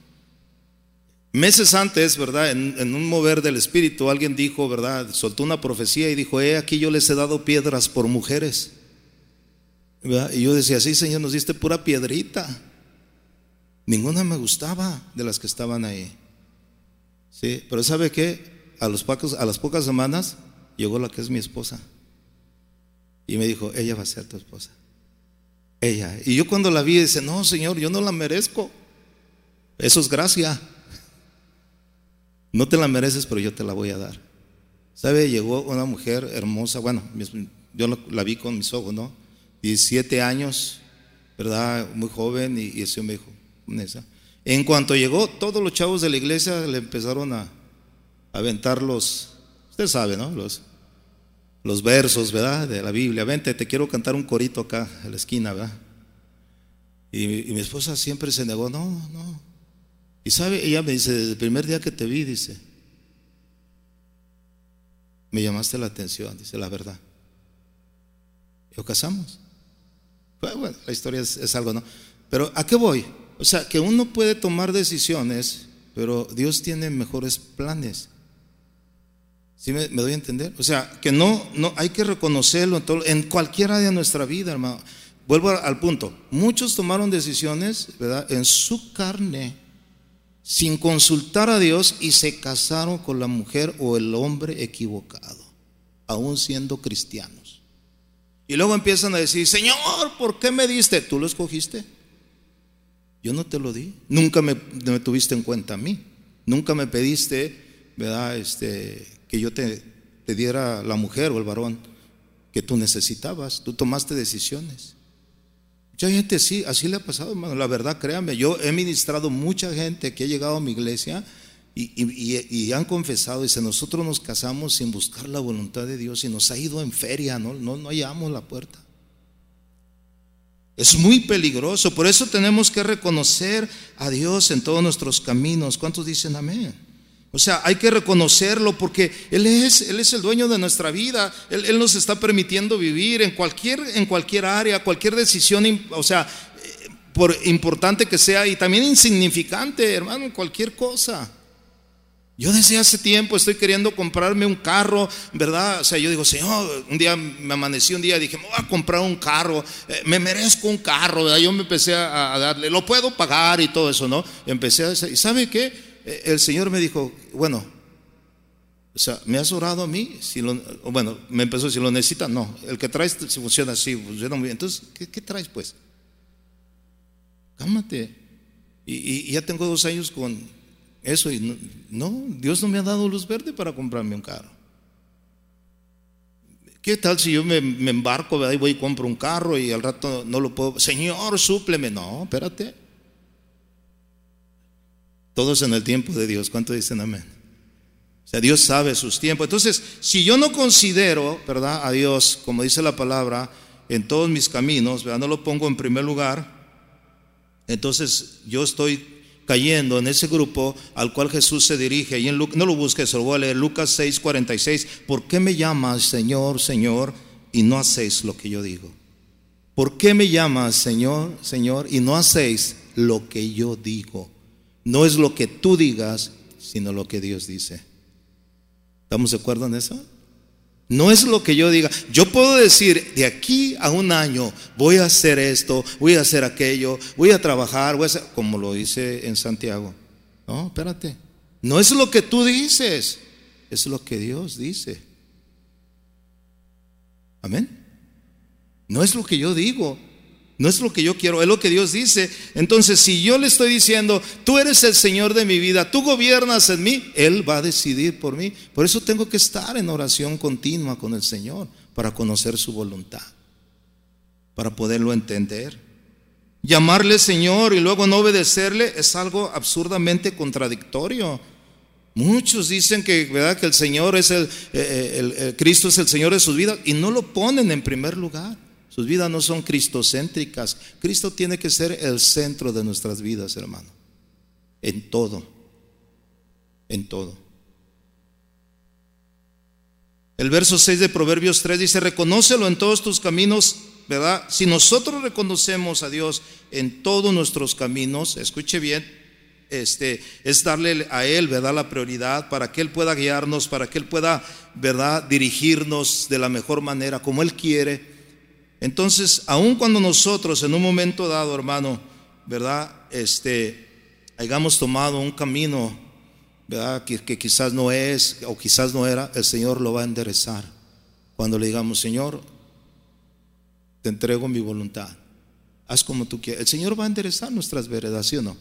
Meses antes, ¿verdad? En, un mover del Espíritu, alguien dijo, ¿verdad? Soltó una profecía y dijo, he aquí yo les he dado piedras por mujeres. Y yo decía, sí, Señor, nos diste pura piedrita. Ninguna me gustaba de las que estaban ahí. Sí, pero ¿sabe qué? A, a las pocas semanas llegó la que es mi esposa. Y me dijo, ella va a ser tu esposa. Ella. Y yo cuando la vi, dice, no, Señor, yo no la merezco. Eso es gracia. No te la mereces, pero yo te la voy a dar. ¿Sabe? Llegó una mujer hermosa, bueno, yo la vi con mis ojos, ¿no? 17 años, ¿verdad? Muy joven, y, ese me dijo, En cuanto llegó, todos los chavos de la iglesia le empezaron a, aventar los, usted sabe, ¿no? Los, los versos, ¿verdad? De la Biblia. Vente, te quiero cantar un corito acá, en la esquina, ¿verdad? Y, y mi esposa siempre se negó, no, no, y sabe, ella me dice, desde el primer día que te vi, dice, me llamaste la atención, dice la verdad. Y lo casamos. Bueno, la historia es, algo, ¿no? Pero ¿a qué voy? O sea, que uno puede tomar decisiones, pero Dios tiene mejores planes. ¿Sí me, doy a entender? O sea, que no, no hay que reconocerlo en, todo, en cualquier de nuestra vida, hermano. Vuelvo al punto. Muchos tomaron decisiones, ¿verdad? En su carne sin consultar a Dios y se casaron con la mujer o el hombre equivocado, aún siendo cristianos. Y luego empiezan a decir, Señor, ¿por qué me diste? ¿Tú lo escogiste? Yo no te lo di. Nunca me, tuviste en cuenta a mí. Nunca me pediste ¿verdad? Este, que yo te, te diera la mujer o el varón que tú necesitabas. Tú tomaste decisiones. Mucha gente así, así le ha pasado, hermano. La verdad, créame, yo he ministrado mucha gente que ha llegado a mi iglesia y, han confesado, dice, nosotros nos casamos sin buscar la voluntad de Dios y nos ha ido en feria, no hallamos la puerta. Es muy peligroso, por eso tenemos que reconocer a Dios en todos nuestros caminos. ¿Cuántos dicen amén? O sea, hay que reconocerlo porque Él es, Él es el dueño de nuestra vida. Él, nos está permitiendo vivir en cualquier, en cualquier área, cualquier decisión, o sea, eh, por importante que sea y también insignificante, hermano, cualquier cosa. Yo desde hace tiempo estoy queriendo comprarme un carro, ¿verdad? O sea, yo digo, Señor, un día me amanecí un día, dije, me voy a comprar un carro, eh, me merezco un carro, ¿verdad? Yo me empecé a, darle, lo puedo pagar y todo eso, ¿no? empecé a decir, ¿y sabe qué? Eh, el Señor me dijo, bueno, o sea, ¿me has orado a mí? Si lo, bueno, me empezó, si lo necesita, no. El que traes si funciona así, funciona muy bien. Entonces, ¿qué, traes pues? Cálmate. y ya tengo dos años con, eso y no, Dios no me ha dado luz verde para comprarme un carro. ¿Qué tal si yo me, embarco y voy y compro un carro y al rato no lo puedo? Señor, súpleme. No, espérate. Todos en el tiempo de Dios. ¿Cuánto dicen amén? O sea, Dios sabe sus tiempos. Entonces, si yo no considero, ¿verdad? A Dios, como dice la palabra, en todos mis caminos, ¿verdad? No lo pongo en primer lugar. Entonces, yo estoy cayendo en ese grupo al cual Jesús se dirige. Y en no lo busques, lo voy a leer. Lucas 6, 46. ¿Por qué me llamas Señor, Señor, y no hacéis lo que yo digo? ¿Por qué me llamas Señor, Señor, y no hacéis lo que yo digo? No es lo que tú digas, sino lo que Dios dice. ¿Estamos de acuerdo en eso? No es lo que yo diga. Yo puedo decir, de aquí a un año voy a hacer esto, voy a hacer aquello, voy a trabajar, voy a hacer, como lo dice en Santiago. No, espérate. No es lo que tú dices, es lo que Dios dice. Amén. No es lo que yo digo, no es lo que yo quiero, es lo que Dios dice. Entonces, si yo le estoy diciendo, tú eres el Señor de mi vida, tú gobiernas en mí, Él va a decidir por mí. Por eso tengo que estar en oración continua con el Señor para conocer su voluntad, para poderlo entender. Llamarle Señor y luego no obedecerle es algo absurdamente contradictorio. Muchos dicen que, ¿verdad? que el Señor es el, eh, el Cristo es el Señor de sus vidas y no lo ponen en primer lugar. Sus vidas no son cristocéntricas. Cristo tiene que ser el centro de nuestras vidas, hermano. En todo. En todo. El verso 6 de Proverbios 3 dice, reconócelo en todos tus caminos, ¿verdad? Si nosotros reconocemos a Dios en todos nuestros caminos, escuche bien, este, es darle a Él, ¿verdad? La prioridad para que Él pueda guiarnos, para que Él pueda, ¿verdad? Dirigirnos de la mejor manera, como Él quiere. Entonces, aun cuando nosotros en un momento dado, hermano, ¿verdad? Este, hayamos tomado un camino, ¿verdad? Que, que, quizás no es o quizás no era, el Señor lo va a enderezar. Cuando le digamos, Señor, te entrego mi voluntad, haz como tú quieras. El Señor va a enderezar nuestras veredas, ¿sí o no?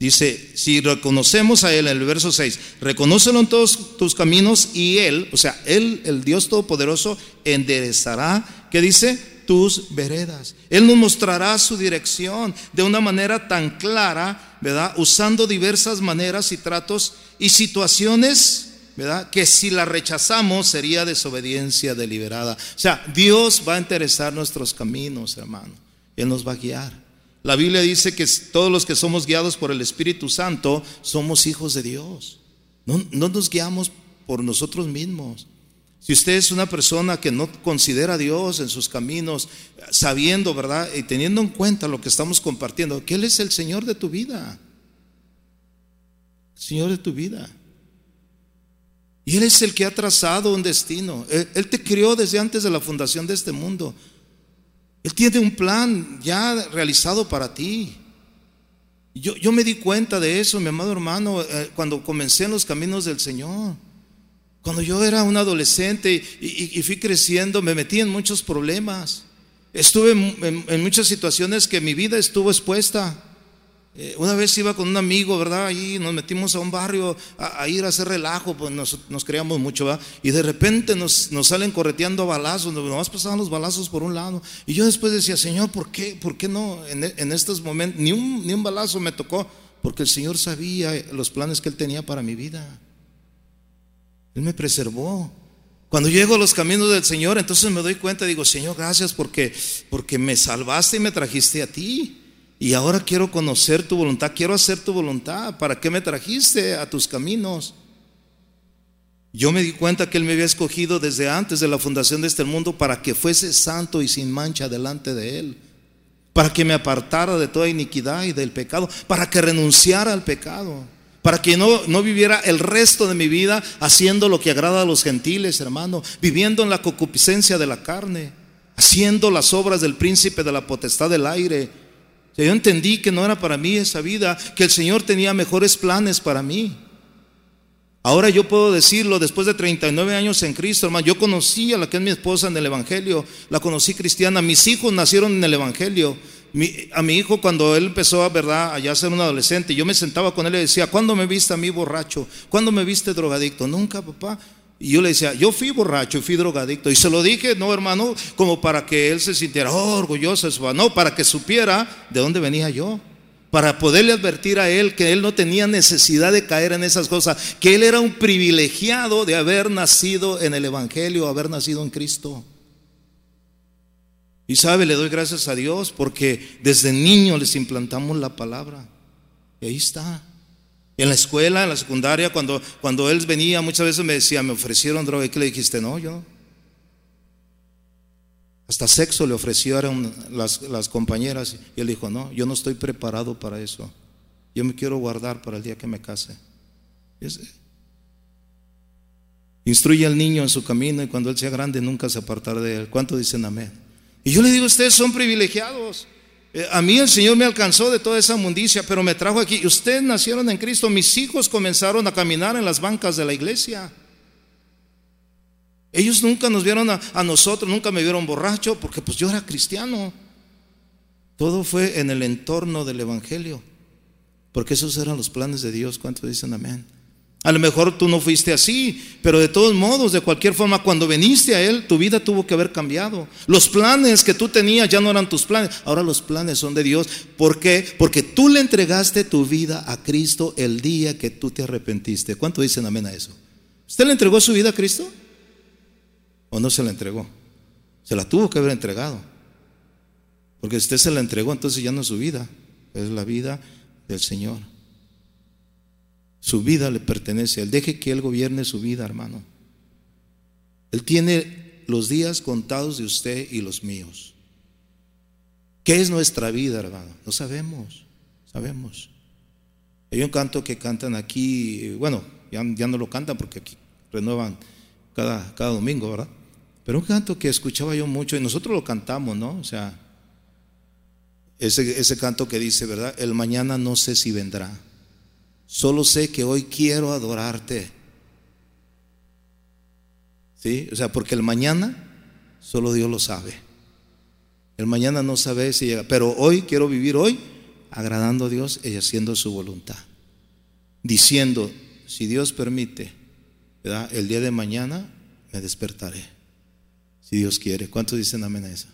Dice, si reconocemos a Él en el verso 6, reconócelo en todos tus caminos y Él, o sea, Él, el Dios Todopoderoso, enderezará, ¿qué dice? Tus veredas. Él nos mostrará su dirección de una manera tan clara, ¿verdad? Usando diversas maneras y tratos y situaciones, ¿verdad? Que si la rechazamos sería desobediencia deliberada. O sea, Dios va a interesar nuestros caminos, hermano. Él nos va a guiar. La Biblia dice que todos los que somos guiados por el Espíritu Santo somos hijos de Dios. No, no nos guiamos por nosotros mismos. Si usted es una persona que no considera a Dios en sus caminos, sabiendo, ¿verdad? Y teniendo en cuenta lo que estamos compartiendo, que Él es el Señor de tu vida. Señor de tu vida. Y Él es el que ha trazado un destino. Él, te crió desde antes de la fundación de este mundo. Él tiene un plan ya realizado para ti. Yo, yo me di cuenta de eso, mi amado hermano, eh, cuando comencé en los caminos del Señor. Cuando yo era un adolescente y, fui creciendo, me metí en muchos problemas. Estuve en, muchas situaciones que mi vida estuvo expuesta. Eh, una vez iba con un amigo, ¿verdad? Ahí nos metimos a un barrio a, ir a hacer relajo, pues nos, nos creíamos mucho, ¿verdad? Y de repente nos, salen correteando balazos, nomás pasaban los balazos por un lado. Y yo después decía, Señor, ¿por qué, por qué no en, en estos momentos? Ni un balazo me tocó, porque el Señor sabía los planes que Él tenía para mi vida. Él me preservó. Cuando llego a los caminos del Señor, entonces me doy cuenta, digo, Señor, gracias porque, porque me salvaste y me trajiste a ti. Y ahora quiero conocer tu voluntad, quiero hacer tu voluntad. ¿Para qué me trajiste a tus caminos? Yo me di cuenta que Él me había escogido desde antes de la fundación de este mundo para que fuese santo y sin mancha delante de Él. Para que me apartara de toda iniquidad y del pecado. Para que renunciara al pecado. Para que no, no viviera el resto de mi vida haciendo lo que agrada a los gentiles, hermano. Viviendo en la concupiscencia de la carne. Haciendo las obras del príncipe de la potestad del aire yo entendí que no era para mí esa vida, que el Señor tenía mejores planes para mí. Ahora yo puedo decirlo, después de 39 años en Cristo, hermano, yo conocí a la que es mi esposa en el Evangelio, la conocí cristiana, mis hijos nacieron en el Evangelio. A mi hijo cuando él empezó a, ¿verdad? a ser un adolescente, yo me sentaba con él y decía, ¿cuándo me viste a mí borracho? ¿Cuándo me viste drogadicto? Nunca, papá. Y yo le decía, yo fui borracho y fui drogadicto. Y se lo dije, no hermano, como para que él se sintiera oh, orgulloso, no, para que supiera de dónde venía yo. Para poderle advertir a él que él no tenía necesidad de caer en esas cosas, que él era un privilegiado de haber nacido en el Evangelio, haber nacido en Cristo. Y sabe, le doy gracias a Dios porque desde niño les implantamos la palabra. Y ahí está. En la escuela, en la secundaria, cuando, cuando él venía, muchas veces me decía, me ofrecieron droga. ¿Y qué le dijiste? No, yo Hasta sexo le ofrecieron las, las compañeras. Y él dijo, no, yo no estoy preparado para eso. Yo me quiero guardar para el día que me case. Instruye al niño en su camino y cuando él sea grande nunca se apartará de él. ¿Cuánto dicen amén? Y yo le digo, ustedes son privilegiados. Eh, a mí el Señor me alcanzó de toda esa mundicia, pero me trajo aquí. Ustedes nacieron en Cristo, mis hijos comenzaron a caminar en las bancas de la iglesia. Ellos nunca nos vieron a, a, nosotros, nunca me vieron borracho, porque pues yo era cristiano. Todo fue en el entorno del Evangelio, porque esos eran los planes de Dios. ¿Cuántos dicen amén? A lo mejor tú no fuiste así, pero de todos modos, de cualquier forma, cuando viniste a Él, tu vida tuvo que haber cambiado. Los planes que tú tenías ya no eran tus planes, ahora los planes son de Dios. ¿Por qué? Porque tú le entregaste tu vida a Cristo el día que tú te arrepentiste. ¿Cuánto dicen amén a eso? ¿Usted le entregó su vida a Cristo? ¿O no se la entregó? Se la tuvo que haber entregado. Porque usted se la entregó, entonces ya no es su vida, es la vida del Señor. Su vida le pertenece a Él. Deje que Él gobierne su vida, hermano. Él tiene los días contados de usted y los míos. ¿Qué es nuestra vida, hermano? No sabemos, sabemos. Hay un canto que cantan aquí, bueno, ya, no lo cantan porque aquí renuevan cada, cada domingo, ¿verdad? Pero un canto que escuchaba yo mucho y nosotros lo cantamos, ¿no? O sea, ese, ese canto que dice, ¿verdad? El mañana no sé si vendrá. Solo sé que hoy quiero adorarte. ¿Sí? O sea, porque el mañana solo Dios lo sabe. El mañana no sabe si llega, pero hoy quiero vivir hoy agradando a Dios y haciendo su voluntad. Diciendo, si Dios permite, el día de mañana me despertaré. Si Dios quiere. ¿Cuántos dicen amén a eso?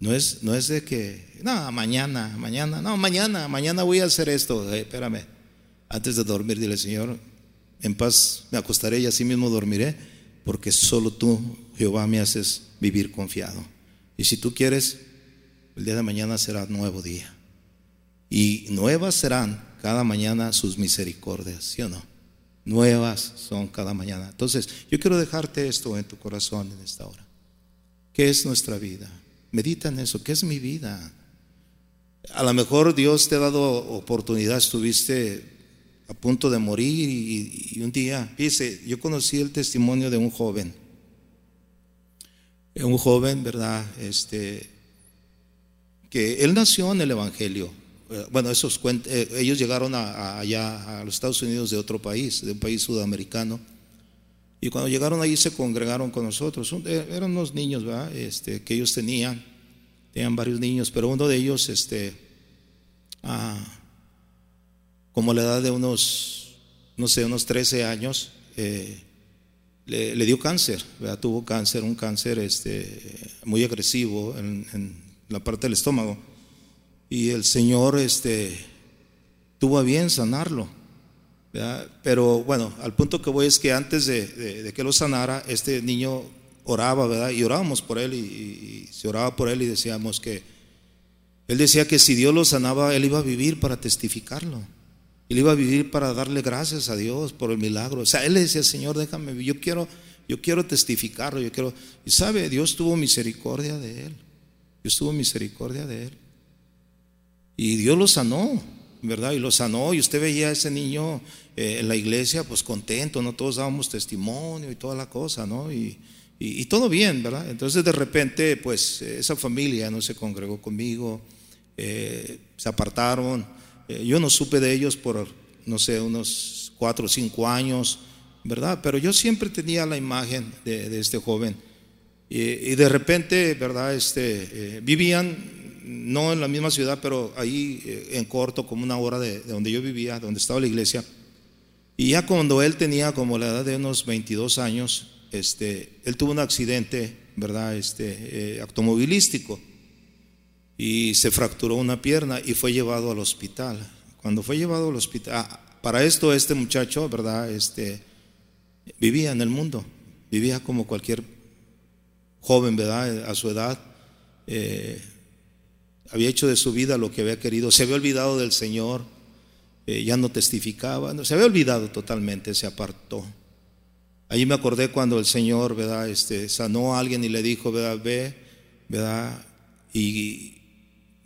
No es, no es de que, no, mañana, mañana, no, mañana, mañana voy a hacer esto. Eh, espérame antes de dormir, dile, Señor, en paz me acostaré y así mismo dormiré, porque solo tú, Jehová, me haces vivir confiado. Y si tú quieres, el día de mañana será nuevo día. Y nuevas serán cada mañana sus misericordias, ¿sí o no? Nuevas son cada mañana. Entonces, yo quiero dejarte esto en tu corazón en esta hora. ¿Qué es nuestra vida? Medita en eso. ¿Qué es mi vida? A lo mejor Dios te ha dado oportunidad, estuviste a punto de morir y, un día, dice, yo conocí el testimonio de un joven, un joven, ¿verdad? Este, que él nació en el Evangelio. Eh, bueno, esos eh, ellos llegaron allá a los Estados Unidos de otro país, de un país sudamericano. Y cuando llegaron allí se congregaron con nosotros. Eh, eran unos niños, ¿verdad? Este, que ellos tenían, tenían varios niños, pero uno de ellos, este, ah, como a la edad de unos, no sé, unos 13 años, eh, le, dio cáncer, tuvo cáncer, un cáncer este, muy agresivo en, la parte del estómago. Y el Señor este, tuvo a bien sanarlo. Pero bueno, al punto que voy es que antes de, que lo sanara, este niño oraba, ¿verdad? Y orábamos por él y, se oraba por él y decíamos que él decía que si Dios lo sanaba, él iba a vivir para testificarlo. Él iba a vivir para darle gracias a Dios por el milagro. O sea, él le decía, Señor, déjame, yo quiero, yo quiero testificarlo, yo quiero. Y sabe, Dios tuvo misericordia de él. Dios tuvo misericordia de él. Y Dios lo sanó, ¿verdad? Y lo sanó. Y usted veía a ese niño eh, en la iglesia, pues contento, ¿no? Todos dábamos testimonio y toda la cosa, ¿no? Y, y, todo bien, ¿verdad? Entonces de repente, pues esa familia no se congregó conmigo, eh, se apartaron eh, yo no supe de ellos por, no sé, unos cuatro o cinco años, ¿verdad? Pero yo siempre tenía la imagen de, este joven. Y, de repente, ¿verdad? Este, eh, vivían no en la misma ciudad, pero ahí eh, en corto, como una hora de, donde yo vivía, donde estaba la iglesia. Y ya cuando él tenía como la edad de unos 22 años, este, él tuvo un accidente, ¿verdad? Este, automovilístico y se fracturó una pierna y fue llevado al hospital. Cuando fue llevado al hospital, ah, para esto este muchacho, ¿verdad? Este, vivía en el mundo, vivía como cualquier joven, ¿verdad? A su edad. Eh, había hecho de su vida lo que había querido, se había olvidado del Señor, eh, ya no testificaba, se había olvidado totalmente, se apartó. Allí me acordé cuando el Señor, ¿verdad? Este, sanó a alguien y le dijo, ¿verdad? Ve, ¿verdad? Y,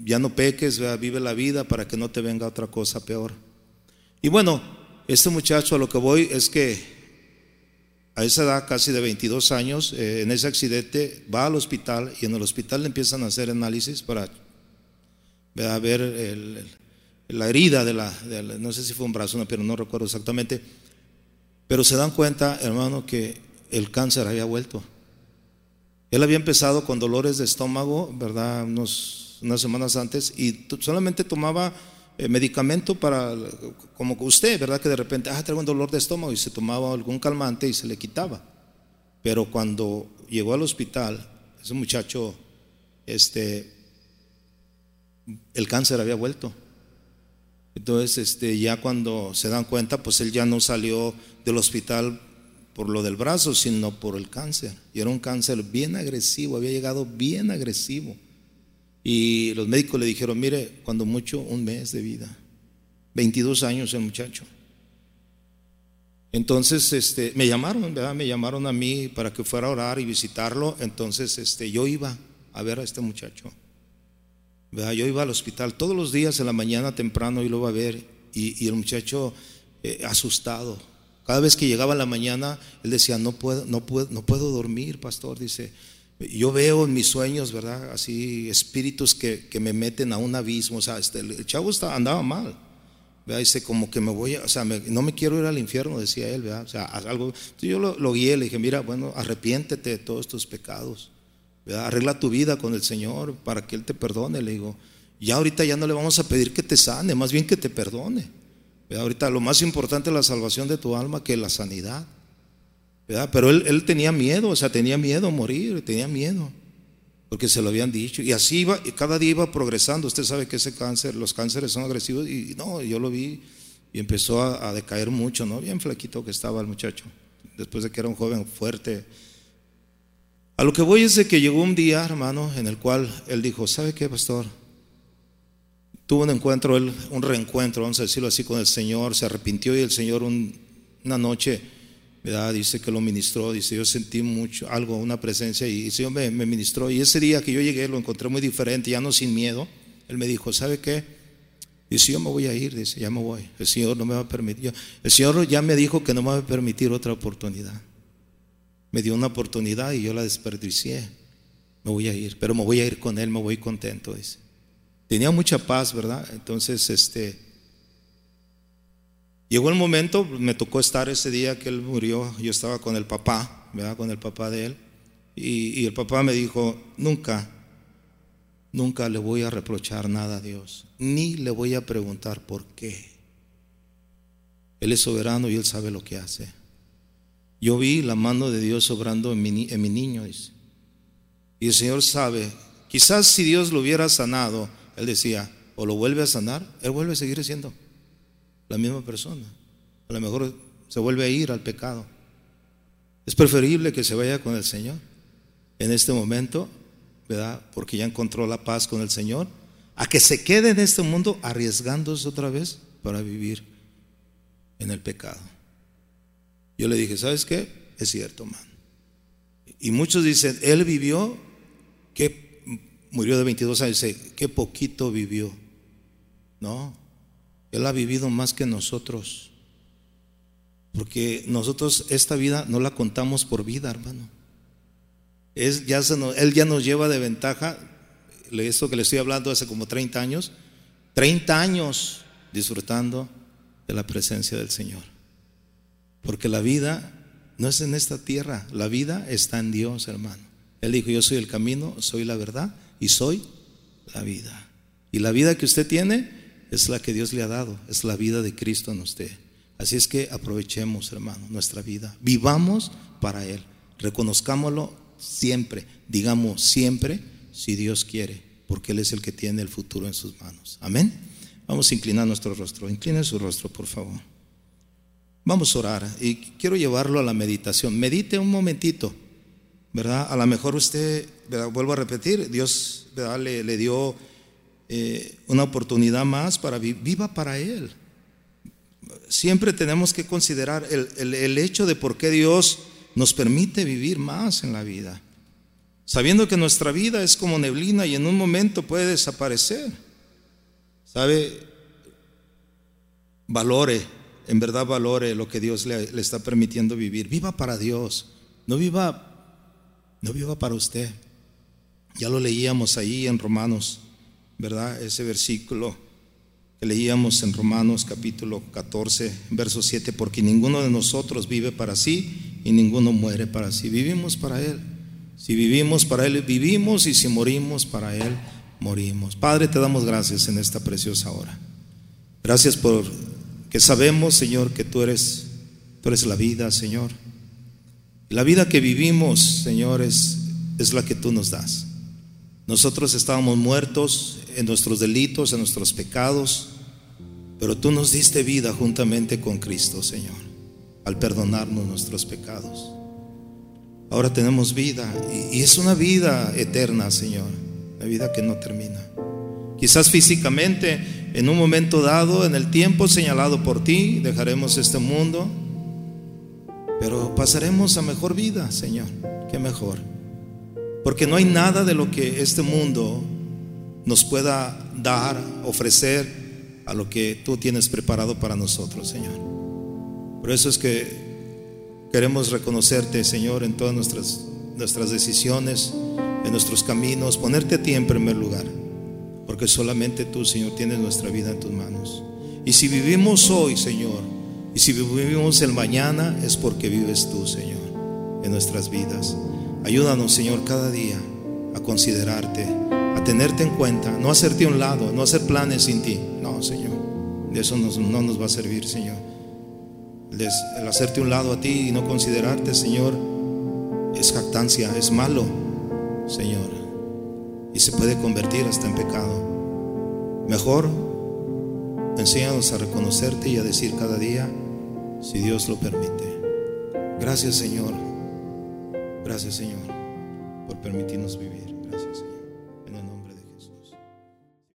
ya no peques, vive la vida para que no te venga otra cosa peor. Y bueno, este muchacho a lo que voy es que a esa edad, casi de 22 años, eh, en ese accidente va al hospital y en el hospital le empiezan a hacer análisis para ver la herida de la, no sé si fue un brazo, no, pero no recuerdo exactamente, pero se dan cuenta, hermano, que el cáncer había vuelto. Él había empezado con dolores de estómago, ¿verdad? Unos unas semanas antes y solamente tomaba eh, medicamento para, como usted, ¿verdad? Que de repente, ah, tengo un dolor de estómago y se tomaba algún calmante y se le quitaba. Pero cuando llegó al hospital, ese muchacho, este, el cáncer había vuelto. Entonces, este, ya cuando se dan cuenta, pues él ya no salió del hospital por lo del brazo, sino por el cáncer. Y era un cáncer bien agresivo, había llegado bien agresivo. Y los médicos le dijeron, mire, cuando mucho, un mes de vida. 22 años el muchacho. Entonces, este, me llamaron, ¿verdad? Me llamaron a mí para que fuera a orar y visitarlo. Entonces, este, yo iba a ver a este muchacho. ¿verdad? Yo iba al hospital todos los días en la mañana temprano y lo iba a ver. Y, el muchacho eh, asustado. Cada vez que llegaba en la mañana, él decía, no puedo, no puedo, no puedo dormir, pastor. Dice, yo veo en mis sueños, ¿verdad? Así espíritus que, me meten a un abismo. O sea, este, el chavo estaba, andaba mal. ¿verdad? Dice, como que me voy, o sea, no me quiero ir al infierno, decía él, ¿verdad? O sea, algo. yo lo, guié, le dije, mira, bueno, arrepiéntete de todos tus pecados. ¿verdad? Arregla tu vida con el Señor para que Él te perdone. Le digo, ya ahorita ya no le vamos a pedir que te sane, más bien que te perdone. ¿verdad? Ahorita lo más importante es la salvación de tu alma que la sanidad. Pero él, tenía miedo, o sea, tenía miedo a morir, tenía miedo, porque se lo habían dicho. Y así iba, y cada día iba progresando. Usted sabe que ese cáncer, los cánceres son agresivos, y no, yo lo vi y empezó a, decaer mucho, ¿no? Bien flaquito que estaba el muchacho, después de que era un joven fuerte. A lo que voy es de que llegó un día, hermano, en el cual él dijo, ¿sabe qué, pastor? Tuvo un encuentro, un reencuentro, vamos a decirlo así, con el Señor, se arrepintió y el Señor una noche Dice que lo ministró, dice, yo sentí mucho, algo, una presencia y el Señor me, ministró. Y ese día que yo llegué lo encontré muy diferente, ya no sin miedo. Él me dijo, ¿sabe qué? Dice, yo me voy a ir, dice, ya me voy. El Señor no me va a permitir. El Señor ya me dijo que no me va a permitir otra oportunidad. Me dio una oportunidad y yo la desperdicié. Me voy a ir, pero me voy a ir con Él, me voy contento, dice. Tenía mucha paz, ¿verdad? Entonces, este Llegó el momento, me tocó estar ese día que él murió, yo estaba con el papá, ¿verdad? Con el papá de él. Y, el papá me dijo, nunca, nunca le voy a reprochar nada a Dios, ni le voy a preguntar por qué. Él es soberano y Él sabe lo que hace. Yo vi la mano de Dios obrando en mi, en mi niño. Y el Señor sabe, quizás si Dios lo hubiera sanado, Él decía, o lo vuelve a sanar, Él vuelve a seguir siendo la misma persona. A lo mejor se vuelve a ir al pecado. Es preferible que se vaya con el Señor en este momento, ¿verdad? Porque ya encontró la paz con el Señor, a que se quede en este mundo arriesgándose otra vez para vivir en el pecado. Yo le dije, ¿sabes qué? Es cierto, man. Y muchos dicen, él vivió, que murió de 22 años, dice, qué poquito vivió. No, él ha vivido más que nosotros. Porque nosotros esta vida no la contamos por vida, hermano. Él ya nos lleva de ventaja, esto que le estoy hablando hace como 30 años, 30 años disfrutando de la presencia del Señor. Porque la vida no es en esta tierra, la vida está en Dios, hermano. Él dijo, yo soy el camino, soy la verdad y soy la vida. Y la vida que usted tiene es la que Dios le ha dado, es la vida de Cristo en usted. Así es que aprovechemos, hermano, nuestra vida. Vivamos para Él. Reconozcámoslo siempre. Digamos siempre, si Dios quiere, porque Él es el que tiene el futuro en sus manos. Amén. Vamos a inclinar nuestro rostro. Incline su rostro, por favor. Vamos a orar y quiero llevarlo a la meditación. Medite un momentito, ¿verdad? A lo mejor usted, vuelvo a repetir, Dios Le, le, dio eh, una oportunidad más para viva para Él. Siempre tenemos que considerar el, el hecho de por qué Dios nos permite vivir más en la vida, sabiendo que nuestra vida es como neblina y en un momento puede desaparecer. ¿Sabe? Valore, en verdad valore lo que Dios le, está permitiendo vivir. Viva para Dios, no viva, no viva para usted. Ya lo leíamos ahí en Romanos, ¿verdad? Ese versículo que leíamos en Romanos capítulo 14, verso 7, porque ninguno de nosotros vive para sí y ninguno muere para sí. Vivimos para Él. Si vivimos para Él, vivimos y si morimos para Él, morimos. Padre, te damos gracias en esta preciosa hora. Gracias por que sabemos, Señor, que tú eres, tú eres la vida, Señor. la vida que vivimos, Señor, es, es la que tú nos das. Nosotros estábamos muertos en nuestros delitos, en nuestros pecados, pero tú nos diste vida juntamente con Cristo, Señor, al perdonarnos nuestros pecados. Ahora tenemos vida y es una vida eterna, Señor la vida que no termina. Quizás físicamente, en un momento dado, en el tiempo señalado por ti, dejaremos este mundo, pero pasaremos a mejor vida, Señor, que mejor. Porque no hay nada de lo que este mundo nos pueda dar, ofrecer a lo que tú tienes preparado para nosotros, Señor. Por eso es que queremos reconocerte, Señor, en todas nuestras, nuestras decisiones en nuestros caminos, ponerte a ti en primer lugar, porque solamente tú, Señor, tienes nuestra vida en tus manos. Y si vivimos hoy, Señor, y si vivimos el mañana, es porque vives tú, Señor, en nuestras vidas. Ayúdanos, Señor, cada día a considerarte, a tenerte en cuenta, no hacerte a un lado, no hacer planes sin ti. No, Señor, de eso no nos va a servir, Señor. El hacerte un lado a ti y no considerarte, Señor, es jactancia, es malo. Señor, y se puede convertir hasta en pecado. Mejor, enséñanos a reconocerte y a decir cada día, si Dios lo permite. Gracias, Señor. Gracias, Señor, por permitirnos vivir. Gracias.